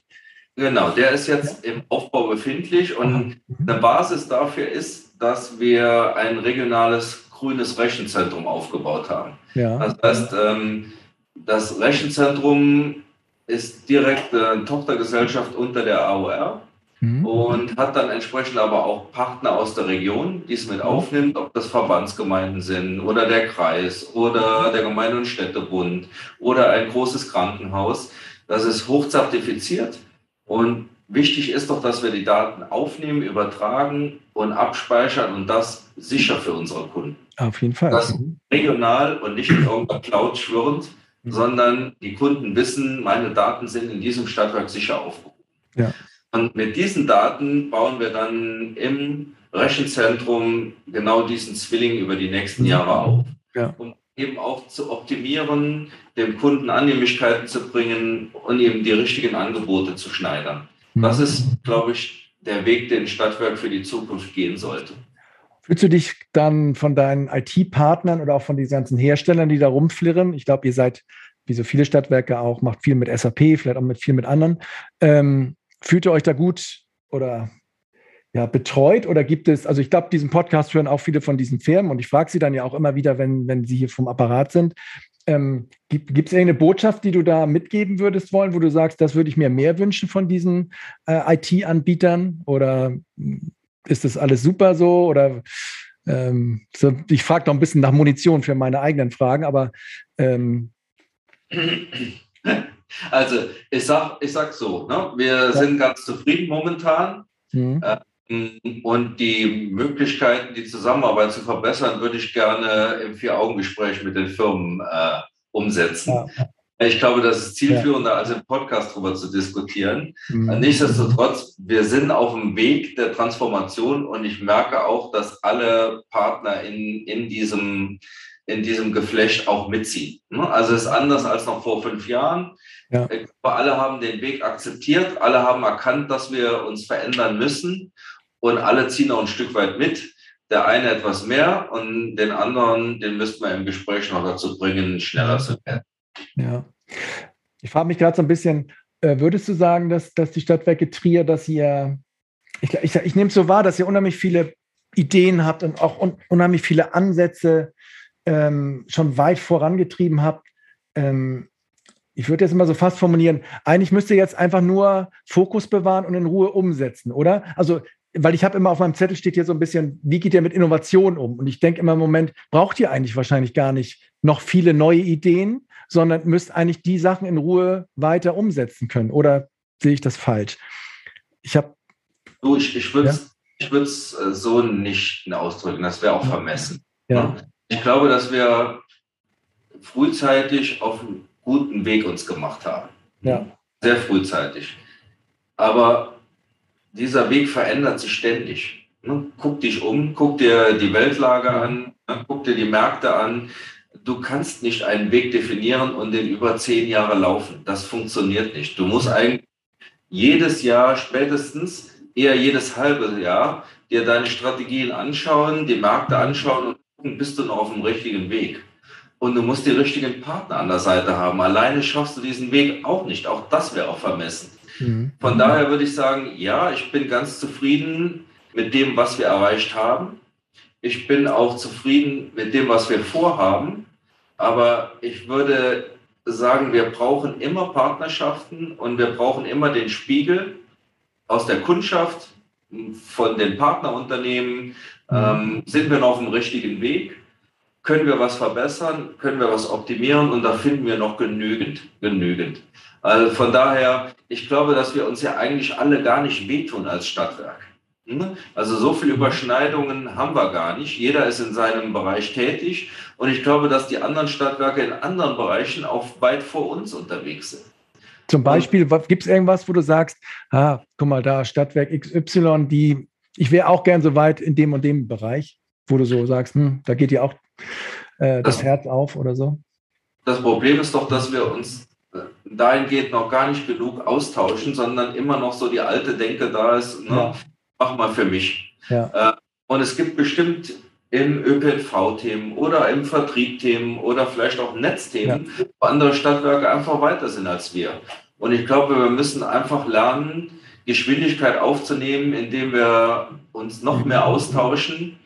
Genau, der ist jetzt im Aufbau befindlich und mhm. eine Basis dafür ist, dass wir ein regionales grünes Rechenzentrum aufgebaut haben. Ja. Das heißt, ähm, das Rechenzentrum ist direkt eine Tochtergesellschaft unter der AOR mhm. und hat dann entsprechend aber auch Partner aus der Region, die es mit aufnimmt, ob das Verbandsgemeinden sind oder der Kreis oder der Gemeinde- und Städtebund oder ein großes Krankenhaus. Das ist hochzertifiziert und wichtig ist doch, dass wir die Daten aufnehmen, übertragen und abspeichern und das sicher für unsere Kunden. Auf jeden Fall. Das regional und nicht in irgendeiner Cloud schwirrend, mhm. sondern die Kunden wissen, meine Daten sind in diesem Stadtwerk sicher aufgehoben. Ja. Und mit diesen Daten bauen wir dann im Rechenzentrum genau diesen Zwilling über die nächsten mhm. Jahre auf. Ja. Um eben auch zu optimieren, dem Kunden Annehmlichkeiten zu bringen und eben die richtigen Angebote zu schneidern. Mhm. Das ist, glaube ich, der Weg, den Stadtwerk für die Zukunft gehen sollte. Fühlst du dich dann von deinen IT-Partnern oder auch von diesen ganzen Herstellern, die da rumflirren? Ich glaube, ihr seid, wie so viele Stadtwerke auch, macht viel mit SAP, vielleicht auch mit viel mit anderen. Ähm, fühlt ihr euch da gut oder ja, betreut oder gibt es, also ich glaube, diesen Podcast hören auch viele von diesen Firmen und ich frage sie dann ja auch immer wieder, wenn, wenn sie hier vom Apparat sind. Ähm, gibt es irgendeine Botschaft, die du da mitgeben würdest wollen, wo du sagst, das würde ich mir mehr wünschen von diesen äh, IT-Anbietern oder ist das alles super so oder ähm, so, ich frage noch ein bisschen nach Munition für meine eigenen Fragen, aber ähm, also ich sag, ich sag so, ne? wir ja. sind ganz zufrieden momentan. Mhm. Ähm, und die Möglichkeiten, die Zusammenarbeit zu verbessern, würde ich gerne im Vier-Augen-Gespräch mit den Firmen äh, umsetzen. Ja. Ich glaube, das ist zielführender, ja. als im Podcast darüber zu diskutieren. Mhm. Nichtsdestotrotz, wir sind auf dem Weg der Transformation und ich merke auch, dass alle Partner in, in diesem in diesem Geflecht auch mitziehen. Ne? Also es ist anders als noch vor fünf Jahren. Ja. Alle haben den Weg akzeptiert, alle haben erkannt, dass wir uns verändern müssen und alle ziehen auch ein Stück weit mit. Der eine etwas mehr und den anderen, den müssten wir im Gespräch noch dazu bringen, schneller zu werden. Ja. Ich frage mich gerade so ein bisschen, äh, würdest du sagen, dass, dass die Stadtwerke Trier, dass ihr, ich, ich, ich nehme es so wahr, dass ihr unheimlich viele Ideen habt und auch un, unheimlich viele Ansätze ähm, schon weit vorangetrieben habt. Ähm, ich würde jetzt immer so fast formulieren, eigentlich müsst ihr jetzt einfach nur Fokus bewahren und in Ruhe umsetzen, oder? Also, weil ich habe immer auf meinem Zettel steht hier so ein bisschen, wie geht ihr mit Innovation um? Und ich denke immer im Moment, braucht ihr eigentlich wahrscheinlich gar nicht noch viele neue Ideen, sondern müsst eigentlich die Sachen in Ruhe weiter umsetzen können. Oder sehe ich das falsch? Ich habe Du, ich, ich würde es ja? äh, so nicht ausdrücken, das wäre auch vermessen. Ja. Ich glaube, dass wir frühzeitig auf einen guten Weg uns gemacht haben. Ja. Sehr frühzeitig. Aber dieser Weg verändert sich ständig. Ne? Guck dich um, guck dir die Weltlage an, ne? guck dir die Märkte an. Du kannst nicht einen Weg definieren und den über zehn Jahre laufen. Das funktioniert nicht. Du musst eigentlich jedes Jahr spätestens, eher jedes halbe Jahr, dir deine Strategien anschauen, die Märkte anschauen und gucken, bist du noch auf dem richtigen Weg. Und du musst die richtigen Partner an der Seite haben. Alleine schaffst du diesen Weg auch nicht. Auch das wäre auch vermessen. Mhm. Von daher würde ich sagen, ja, ich bin ganz zufrieden mit dem, was wir erreicht haben. Ich bin auch zufrieden mit dem, was wir vorhaben. Aber ich würde sagen, wir brauchen immer Partnerschaften und wir brauchen immer den Spiegel aus der Kundschaft, von den Partnerunternehmen. Mhm. Ähm, sind wir noch auf dem richtigen Weg? Können wir was verbessern? Können wir was optimieren? Und da finden wir noch genügend, genügend. Also von daher, ich glaube, dass wir uns ja eigentlich alle gar nicht wehtun als Stadtwerk. Also so viele Überschneidungen haben wir gar nicht. Jeder ist in seinem Bereich tätig. Und ich glaube, dass die anderen Stadtwerke in anderen Bereichen auch weit vor uns unterwegs sind. Zum Beispiel, gibt es irgendwas, wo du sagst, ah, guck mal da, Stadtwerk XY, die, ich wäre auch gern so weit in dem und dem Bereich, wo du so sagst, hm, da geht dir auch äh, das, das Herz auf oder so? Das Problem ist doch, dass wir uns dahingehend noch gar nicht genug austauschen, sondern immer noch so die alte Denke da ist, ne? Mach mal für mich. Ja. Äh, und es gibt bestimmt im ÖPNV-Themen oder im Vertrieb-Themen oder vielleicht auch Netzthemen, ja. wo andere Stadtwerke einfach weiter sind als wir. Und ich glaube, wir müssen einfach lernen, Geschwindigkeit aufzunehmen, indem wir uns noch mehr austauschen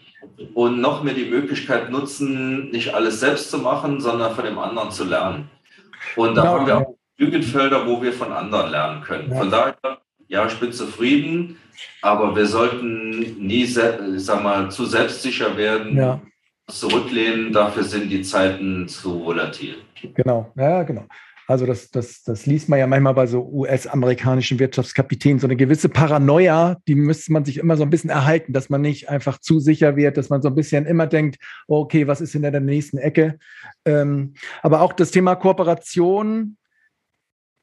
und noch mehr die Möglichkeit nutzen, nicht alles selbst zu machen, sondern von dem anderen zu lernen. Und da genau, haben wir auch genügend Felder, wo wir von anderen lernen können. Ja. Von daher, ja, ich bin zufrieden, aber wir sollten nie, ich sag mal, zu selbstsicher werden, ja. zurücklehnen. Dafür sind die Zeiten zu volatil. Genau, ja, genau. Also das, das, das liest man ja manchmal bei so US-amerikanischen Wirtschaftskapitänen, so eine gewisse Paranoia, die müsste man sich immer so ein bisschen erhalten, dass man nicht einfach zu sicher wird, dass man so ein bisschen immer denkt, okay, was ist in der nächsten Ecke? Ähm, aber auch das Thema Kooperation,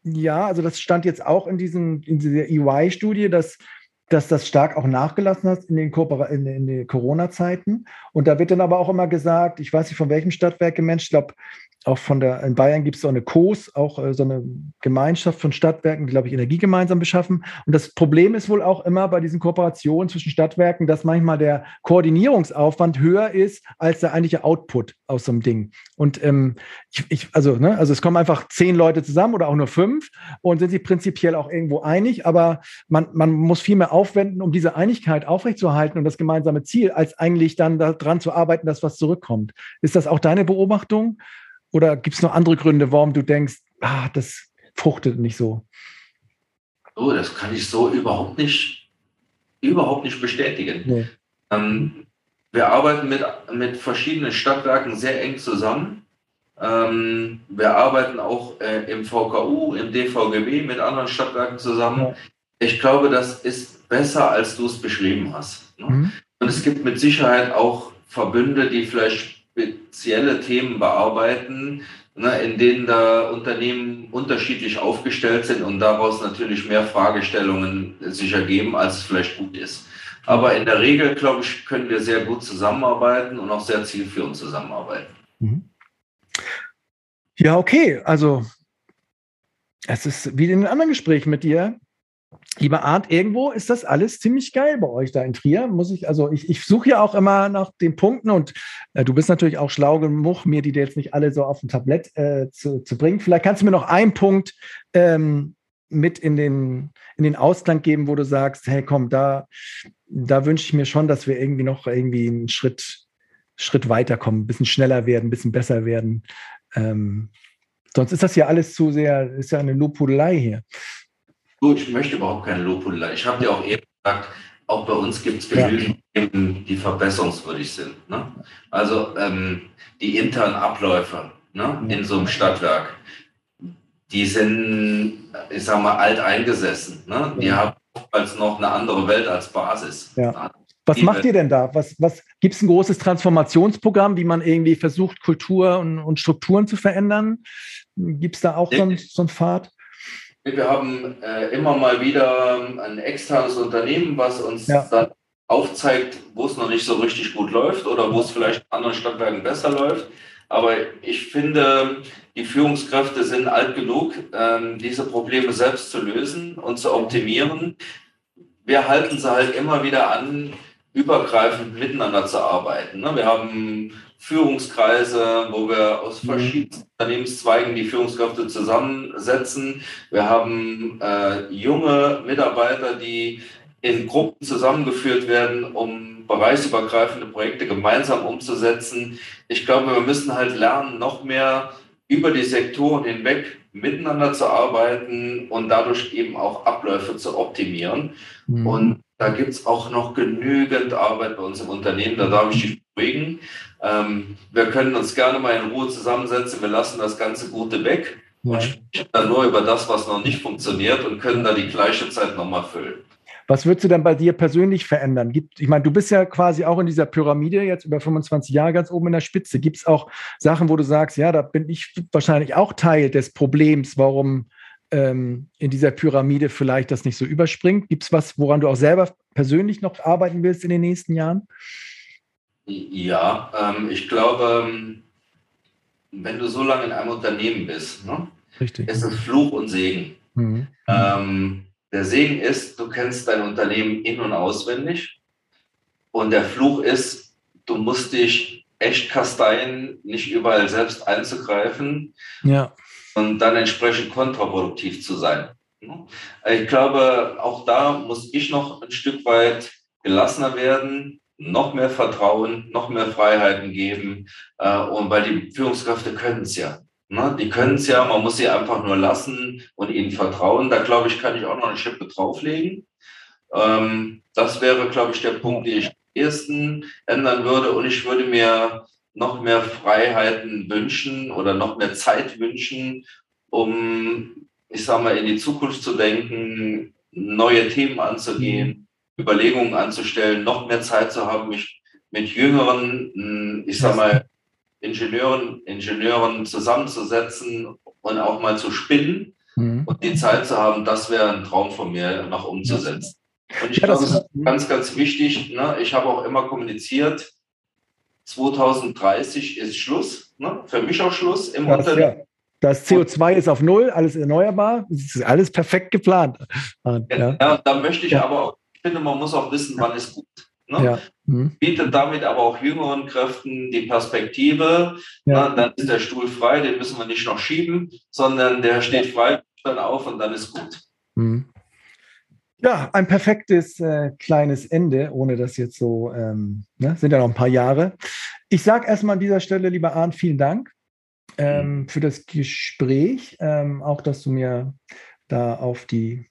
ja, also das stand jetzt auch in, diesem, in dieser EY-Studie, dass dass das stark auch nachgelassen hat in den, den Corona-Zeiten. Und da wird dann aber auch immer gesagt, ich weiß nicht von welchem Stadtwerk Mensch, ich glaube, auch von der, in Bayern gibt es so eine COS, auch äh, so eine Gemeinschaft von Stadtwerken, die, glaube ich, Energie gemeinsam beschaffen. Und das Problem ist wohl auch immer bei diesen Kooperationen zwischen Stadtwerken, dass manchmal der Koordinierungsaufwand höher ist als der eigentliche Output aus so einem Ding. Und ähm, ich, ich, also, ne, also es kommen einfach zehn Leute zusammen oder auch nur fünf und sind sich prinzipiell auch irgendwo einig, aber man, man muss viel mehr aufwenden, um diese Einigkeit aufrechtzuerhalten und das gemeinsame Ziel, als eigentlich dann daran zu arbeiten, dass was zurückkommt. Ist das auch deine Beobachtung? Oder gibt es noch andere Gründe, warum du denkst, ah, das fruchtet nicht so? Oh, das kann ich so überhaupt nicht, überhaupt nicht bestätigen. Nee. Ähm, wir arbeiten mit, mit verschiedenen Stadtwerken sehr eng zusammen. Ähm, wir arbeiten auch äh, im VKU, im DVGB mit anderen Stadtwerken zusammen. Ja. Ich glaube, das ist besser, als du es beschrieben hast. Ne? Mhm. Und es gibt mit Sicherheit auch Verbünde, die vielleicht spezielle Themen bearbeiten, ne, in denen da Unternehmen unterschiedlich aufgestellt sind und daraus natürlich mehr Fragestellungen sich ergeben, als es vielleicht gut ist. Aber in der Regel, glaube ich, können wir sehr gut zusammenarbeiten und auch sehr zielführend zusammenarbeiten. Mhm. Ja, okay. Also es ist wie in den anderen Gesprächen mit dir. Lieber Arndt, irgendwo ist das alles ziemlich geil bei euch da in Trier. Muss ich, also ich, ich suche ja auch immer nach den Punkten und äh, du bist natürlich auch schlau genug, mir die jetzt nicht alle so auf dem Tablett äh, zu, zu bringen. Vielleicht kannst du mir noch einen Punkt ähm, mit in den, in den Ausklang geben, wo du sagst, hey komm, da, da wünsche ich mir schon, dass wir irgendwie noch irgendwie einen Schritt, Schritt weiterkommen, ein bisschen schneller werden, ein bisschen besser werden. Ähm, sonst ist das ja alles zu sehr, ist ja eine Lobhudelei hier. Gut, ich möchte überhaupt keine Lobhudelei. Ich habe dir auch eben gesagt, auch bei uns gibt es genügend ja. Themen, die verbesserungswürdig sind. Ne? Also ähm, die internen Abläufe ne? in so einem Stadtwerk, die sind, ich sag mal, alt eingesessen. Ne? Die haben als noch eine andere Welt als Basis. Ja. Was macht ihr denn da? Was, was gibt es ein großes Transformationsprogramm, wie man irgendwie versucht, Kultur und, und Strukturen zu verändern? Gibt es da auch so einen so Pfad? Wir haben äh, immer mal wieder ein externes Unternehmen, was uns ja. dann aufzeigt, wo es noch nicht so richtig gut läuft oder wo es vielleicht in anderen Stadtwerken besser läuft. Aber ich finde, die Führungskräfte sind alt genug, ähm, diese Probleme selbst zu lösen und zu optimieren. Wir halten sie halt immer wieder an, übergreifend miteinander zu arbeiten. Ne? Wir haben Führungskreise, wo wir aus mhm. verschiedenen Unternehmenszweigen die Führungskräfte zusammensetzen. Wir haben äh, junge Mitarbeiter, die in Gruppen zusammengeführt werden, um bereichsübergreifende Projekte gemeinsam umzusetzen. Ich glaube, wir müssen halt lernen, noch mehr über die Sektoren hinweg miteinander zu arbeiten und dadurch eben auch Abläufe zu optimieren. Mhm. Und da gibt es auch noch genügend Arbeit bei uns im Unternehmen. Da darf ich dich beruhigen. Ähm, wir können uns gerne mal in Ruhe zusammensetzen. Wir lassen das ganze Gute weg ja. und sprechen dann nur über das, was noch nicht funktioniert und können da die gleiche Zeit nochmal füllen. Was würdest du denn bei dir persönlich verändern? Gibt, ich meine, du bist ja quasi auch in dieser Pyramide jetzt über 25 Jahre ganz oben in der Spitze. Gibt es auch Sachen, wo du sagst, ja, da bin ich wahrscheinlich auch Teil des Problems, warum ähm, in dieser Pyramide vielleicht das nicht so überspringt? Gibt es was, woran du auch selber persönlich noch arbeiten willst in den nächsten Jahren? Ja, ähm, ich glaube, wenn du so lange in einem Unternehmen bist, ne, Richtig. ist es Fluch und Segen. Mhm. Ähm, der Segen ist, du kennst dein Unternehmen in- und auswendig. Und der Fluch ist, du musst dich echt kasteien, nicht überall selbst einzugreifen. Ja und dann entsprechend kontraproduktiv zu sein. Ich glaube, auch da muss ich noch ein Stück weit gelassener werden, noch mehr Vertrauen, noch mehr Freiheiten geben. Äh, und weil die Führungskräfte können es ja. Ne? Die können es ja, man muss sie einfach nur lassen und ihnen vertrauen. Da glaube ich, kann ich auch noch eine Schippe drauflegen. Ähm, das wäre, glaube ich, der Punkt, den ich am ehesten ändern würde. Und ich würde mir noch mehr Freiheiten wünschen oder noch mehr Zeit wünschen, um, ich sage mal, in die Zukunft zu denken, neue Themen anzugehen. Überlegungen anzustellen, noch mehr Zeit zu haben, mich mit jüngeren, hm, ich sage mal, Ingenieuren, Ingenieuren zusammenzusetzen und auch mal zu spinnen mhm. und die Zeit zu haben, das wäre ein Traum von mir, noch umzusetzen. Und ich ja, glaube, das ist ganz, ganz wichtig. Ne? Ich habe auch immer kommuniziert, 2030 ist Schluss, ne? für mich auch Schluss im das, Unternehmen. Ja. Das CO2 ist auf Null, alles erneuerbar, es ist alles perfekt geplant. Ja, ja da möchte ich aber auch, finde, man muss auch wissen, wann ist gut. Ne? Ja. Mhm. Bietet damit aber auch jüngeren Kräften die Perspektive, ja. ne? dann ist der Stuhl frei, den müssen wir nicht noch schieben, sondern der steht frei, dann auf und dann ist gut. Mhm. Ja, ein perfektes äh, kleines Ende, ohne das jetzt so, ähm, ne, sind ja noch ein paar Jahre. Ich sage erstmal an dieser Stelle, lieber Arndt, vielen Dank ähm, mhm. für das Gespräch, ähm, auch dass du mir da auf die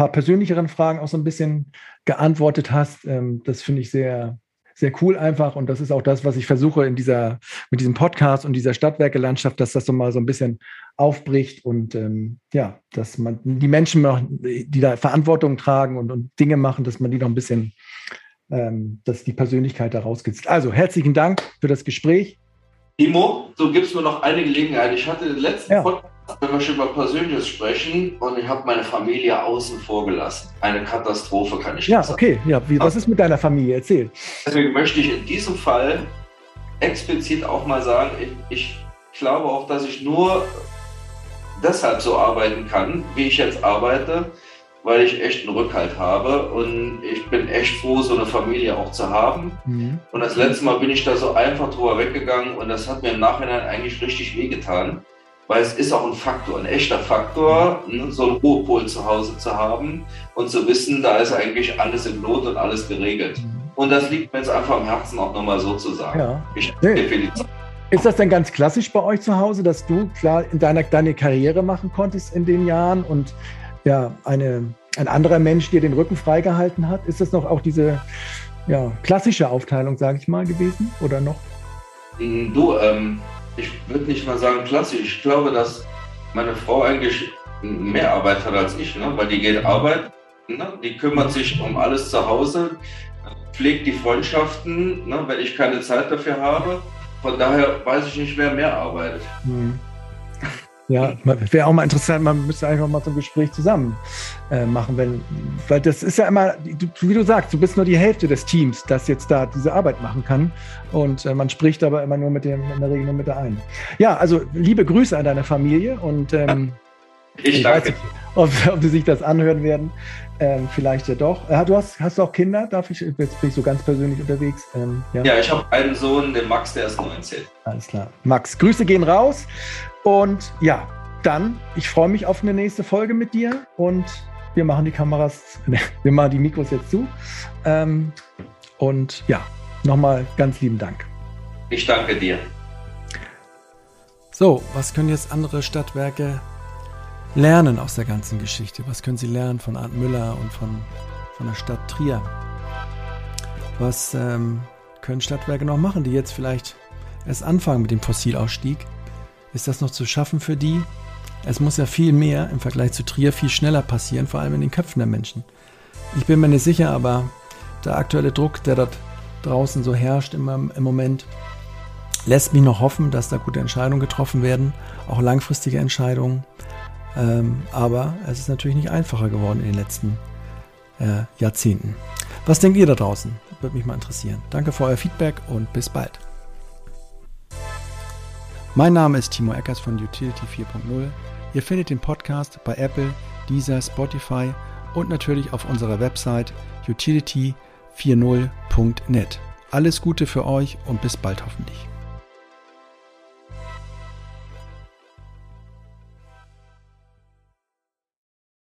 paar persönlicheren Fragen auch so ein bisschen geantwortet hast. Ähm, das finde ich sehr, sehr cool einfach. Und das ist auch das, was ich versuche in dieser, mit diesem Podcast und dieser Stadtwerke-Landschaft, dass das so mal so ein bisschen aufbricht und ähm, ja, dass man die Menschen, noch, die da Verantwortung tragen und, und Dinge machen, dass man die noch ein bisschen, ähm, dass die Persönlichkeit da rauskitzt. Also herzlichen Dank für das Gespräch. Timo, so gibt es mir noch eine Gelegenheit. Ich hatte den letzten ja. Podcast, wenn wir schon über Persönliches sprechen, und ich habe meine Familie außen vor gelassen. Eine Katastrophe, kann ich ja, sagen. Ja, okay. Was ist mit deiner Familie? Erzähl. Deswegen möchte ich in diesem Fall explizit auch mal sagen, ich, ich glaube auch, dass ich nur deshalb so arbeiten kann, wie ich jetzt arbeite, weil ich echt einen Rückhalt habe und ich bin echt froh, so eine Familie auch zu haben. Mhm. Und das letzte Mal bin ich da so einfach drüber weggegangen und das hat mir im Nachhinein eigentlich richtig wehgetan, weil es ist auch ein Faktor, ein echter Faktor, ne, so einen Ruhepol zu Hause zu haben und zu wissen, da ist eigentlich alles im Lot und alles geregelt. Mhm. Und das liegt mir jetzt einfach am Herzen auch nochmal so zu sagen. Ja. Ich Zeit. Ist das denn ganz klassisch bei euch zu Hause, dass du klar in deiner, deine Karriere machen konntest in den Jahren und ja, eine, ein anderer Mensch dir den Rücken freigehalten hat? Ist das noch auch diese ja, klassische Aufteilung, sage ich mal, gewesen oder noch? Mm, du, ähm, ich würde nicht mal sagen klassisch. Ich glaube, dass meine Frau eigentlich mehr Arbeit hat als ich, ne? weil die geht arbeiten, Ne? Die kümmert sich um alles zu Hause, pflegt die Freundschaften, ne? wenn ich keine Zeit dafür habe. Von daher weiß ich nicht, wer mehr arbeitet. Hm. Ja, wäre auch mal interessant, man müsste einfach mal so ein Gespräch zusammen äh, machen, wenn, weil das ist ja immer, du, wie du sagst, du bist nur die Hälfte des Teams, das jetzt da diese Arbeit machen kann. Und äh, man spricht aber immer nur mit dem, in der Regel nur mit der einen. Ja, also liebe Grüße an deine Familie und ähm, ich, ich danke. Weiß nicht, ob, ob sie sich das anhören werden. Ähm, vielleicht ja doch. Äh, du hast, hast du auch Kinder? Darf ich, jetzt bin ich so ganz persönlich unterwegs. Ähm, ja. ja, ich habe einen Sohn, den Max, der ist 19. Alles klar. Max, Grüße gehen raus. Und ja, dann, ich freue mich auf eine nächste Folge mit dir und wir machen die Kameras, wir machen die Mikros jetzt zu. Ähm, und ja, nochmal ganz lieben Dank. Ich danke dir. So, was können jetzt andere Stadtwerke lernen aus der ganzen Geschichte? Was können sie lernen von Arndt Müller und von, von der Stadt Trier? Was ähm, können Stadtwerke noch machen, die jetzt vielleicht erst anfangen mit dem Fossilausstieg? Ist das noch zu schaffen für die? Es muss ja viel mehr im Vergleich zu Trier viel schneller passieren, vor allem in den Köpfen der Menschen. Ich bin mir nicht sicher, aber der aktuelle Druck, der dort draußen so herrscht im, im Moment, lässt mich noch hoffen, dass da gute Entscheidungen getroffen werden, auch langfristige Entscheidungen. Ähm, aber es ist natürlich nicht einfacher geworden in den letzten äh, Jahrzehnten. Was denkt ihr da draußen? Würde mich mal interessieren. Danke für euer Feedback und bis bald. Mein Name ist Timo Eckers von Utility 4.0. Ihr findet den Podcast bei Apple, Deezer, Spotify und natürlich auf unserer Website utility40.net. Alles Gute für euch und bis bald hoffentlich.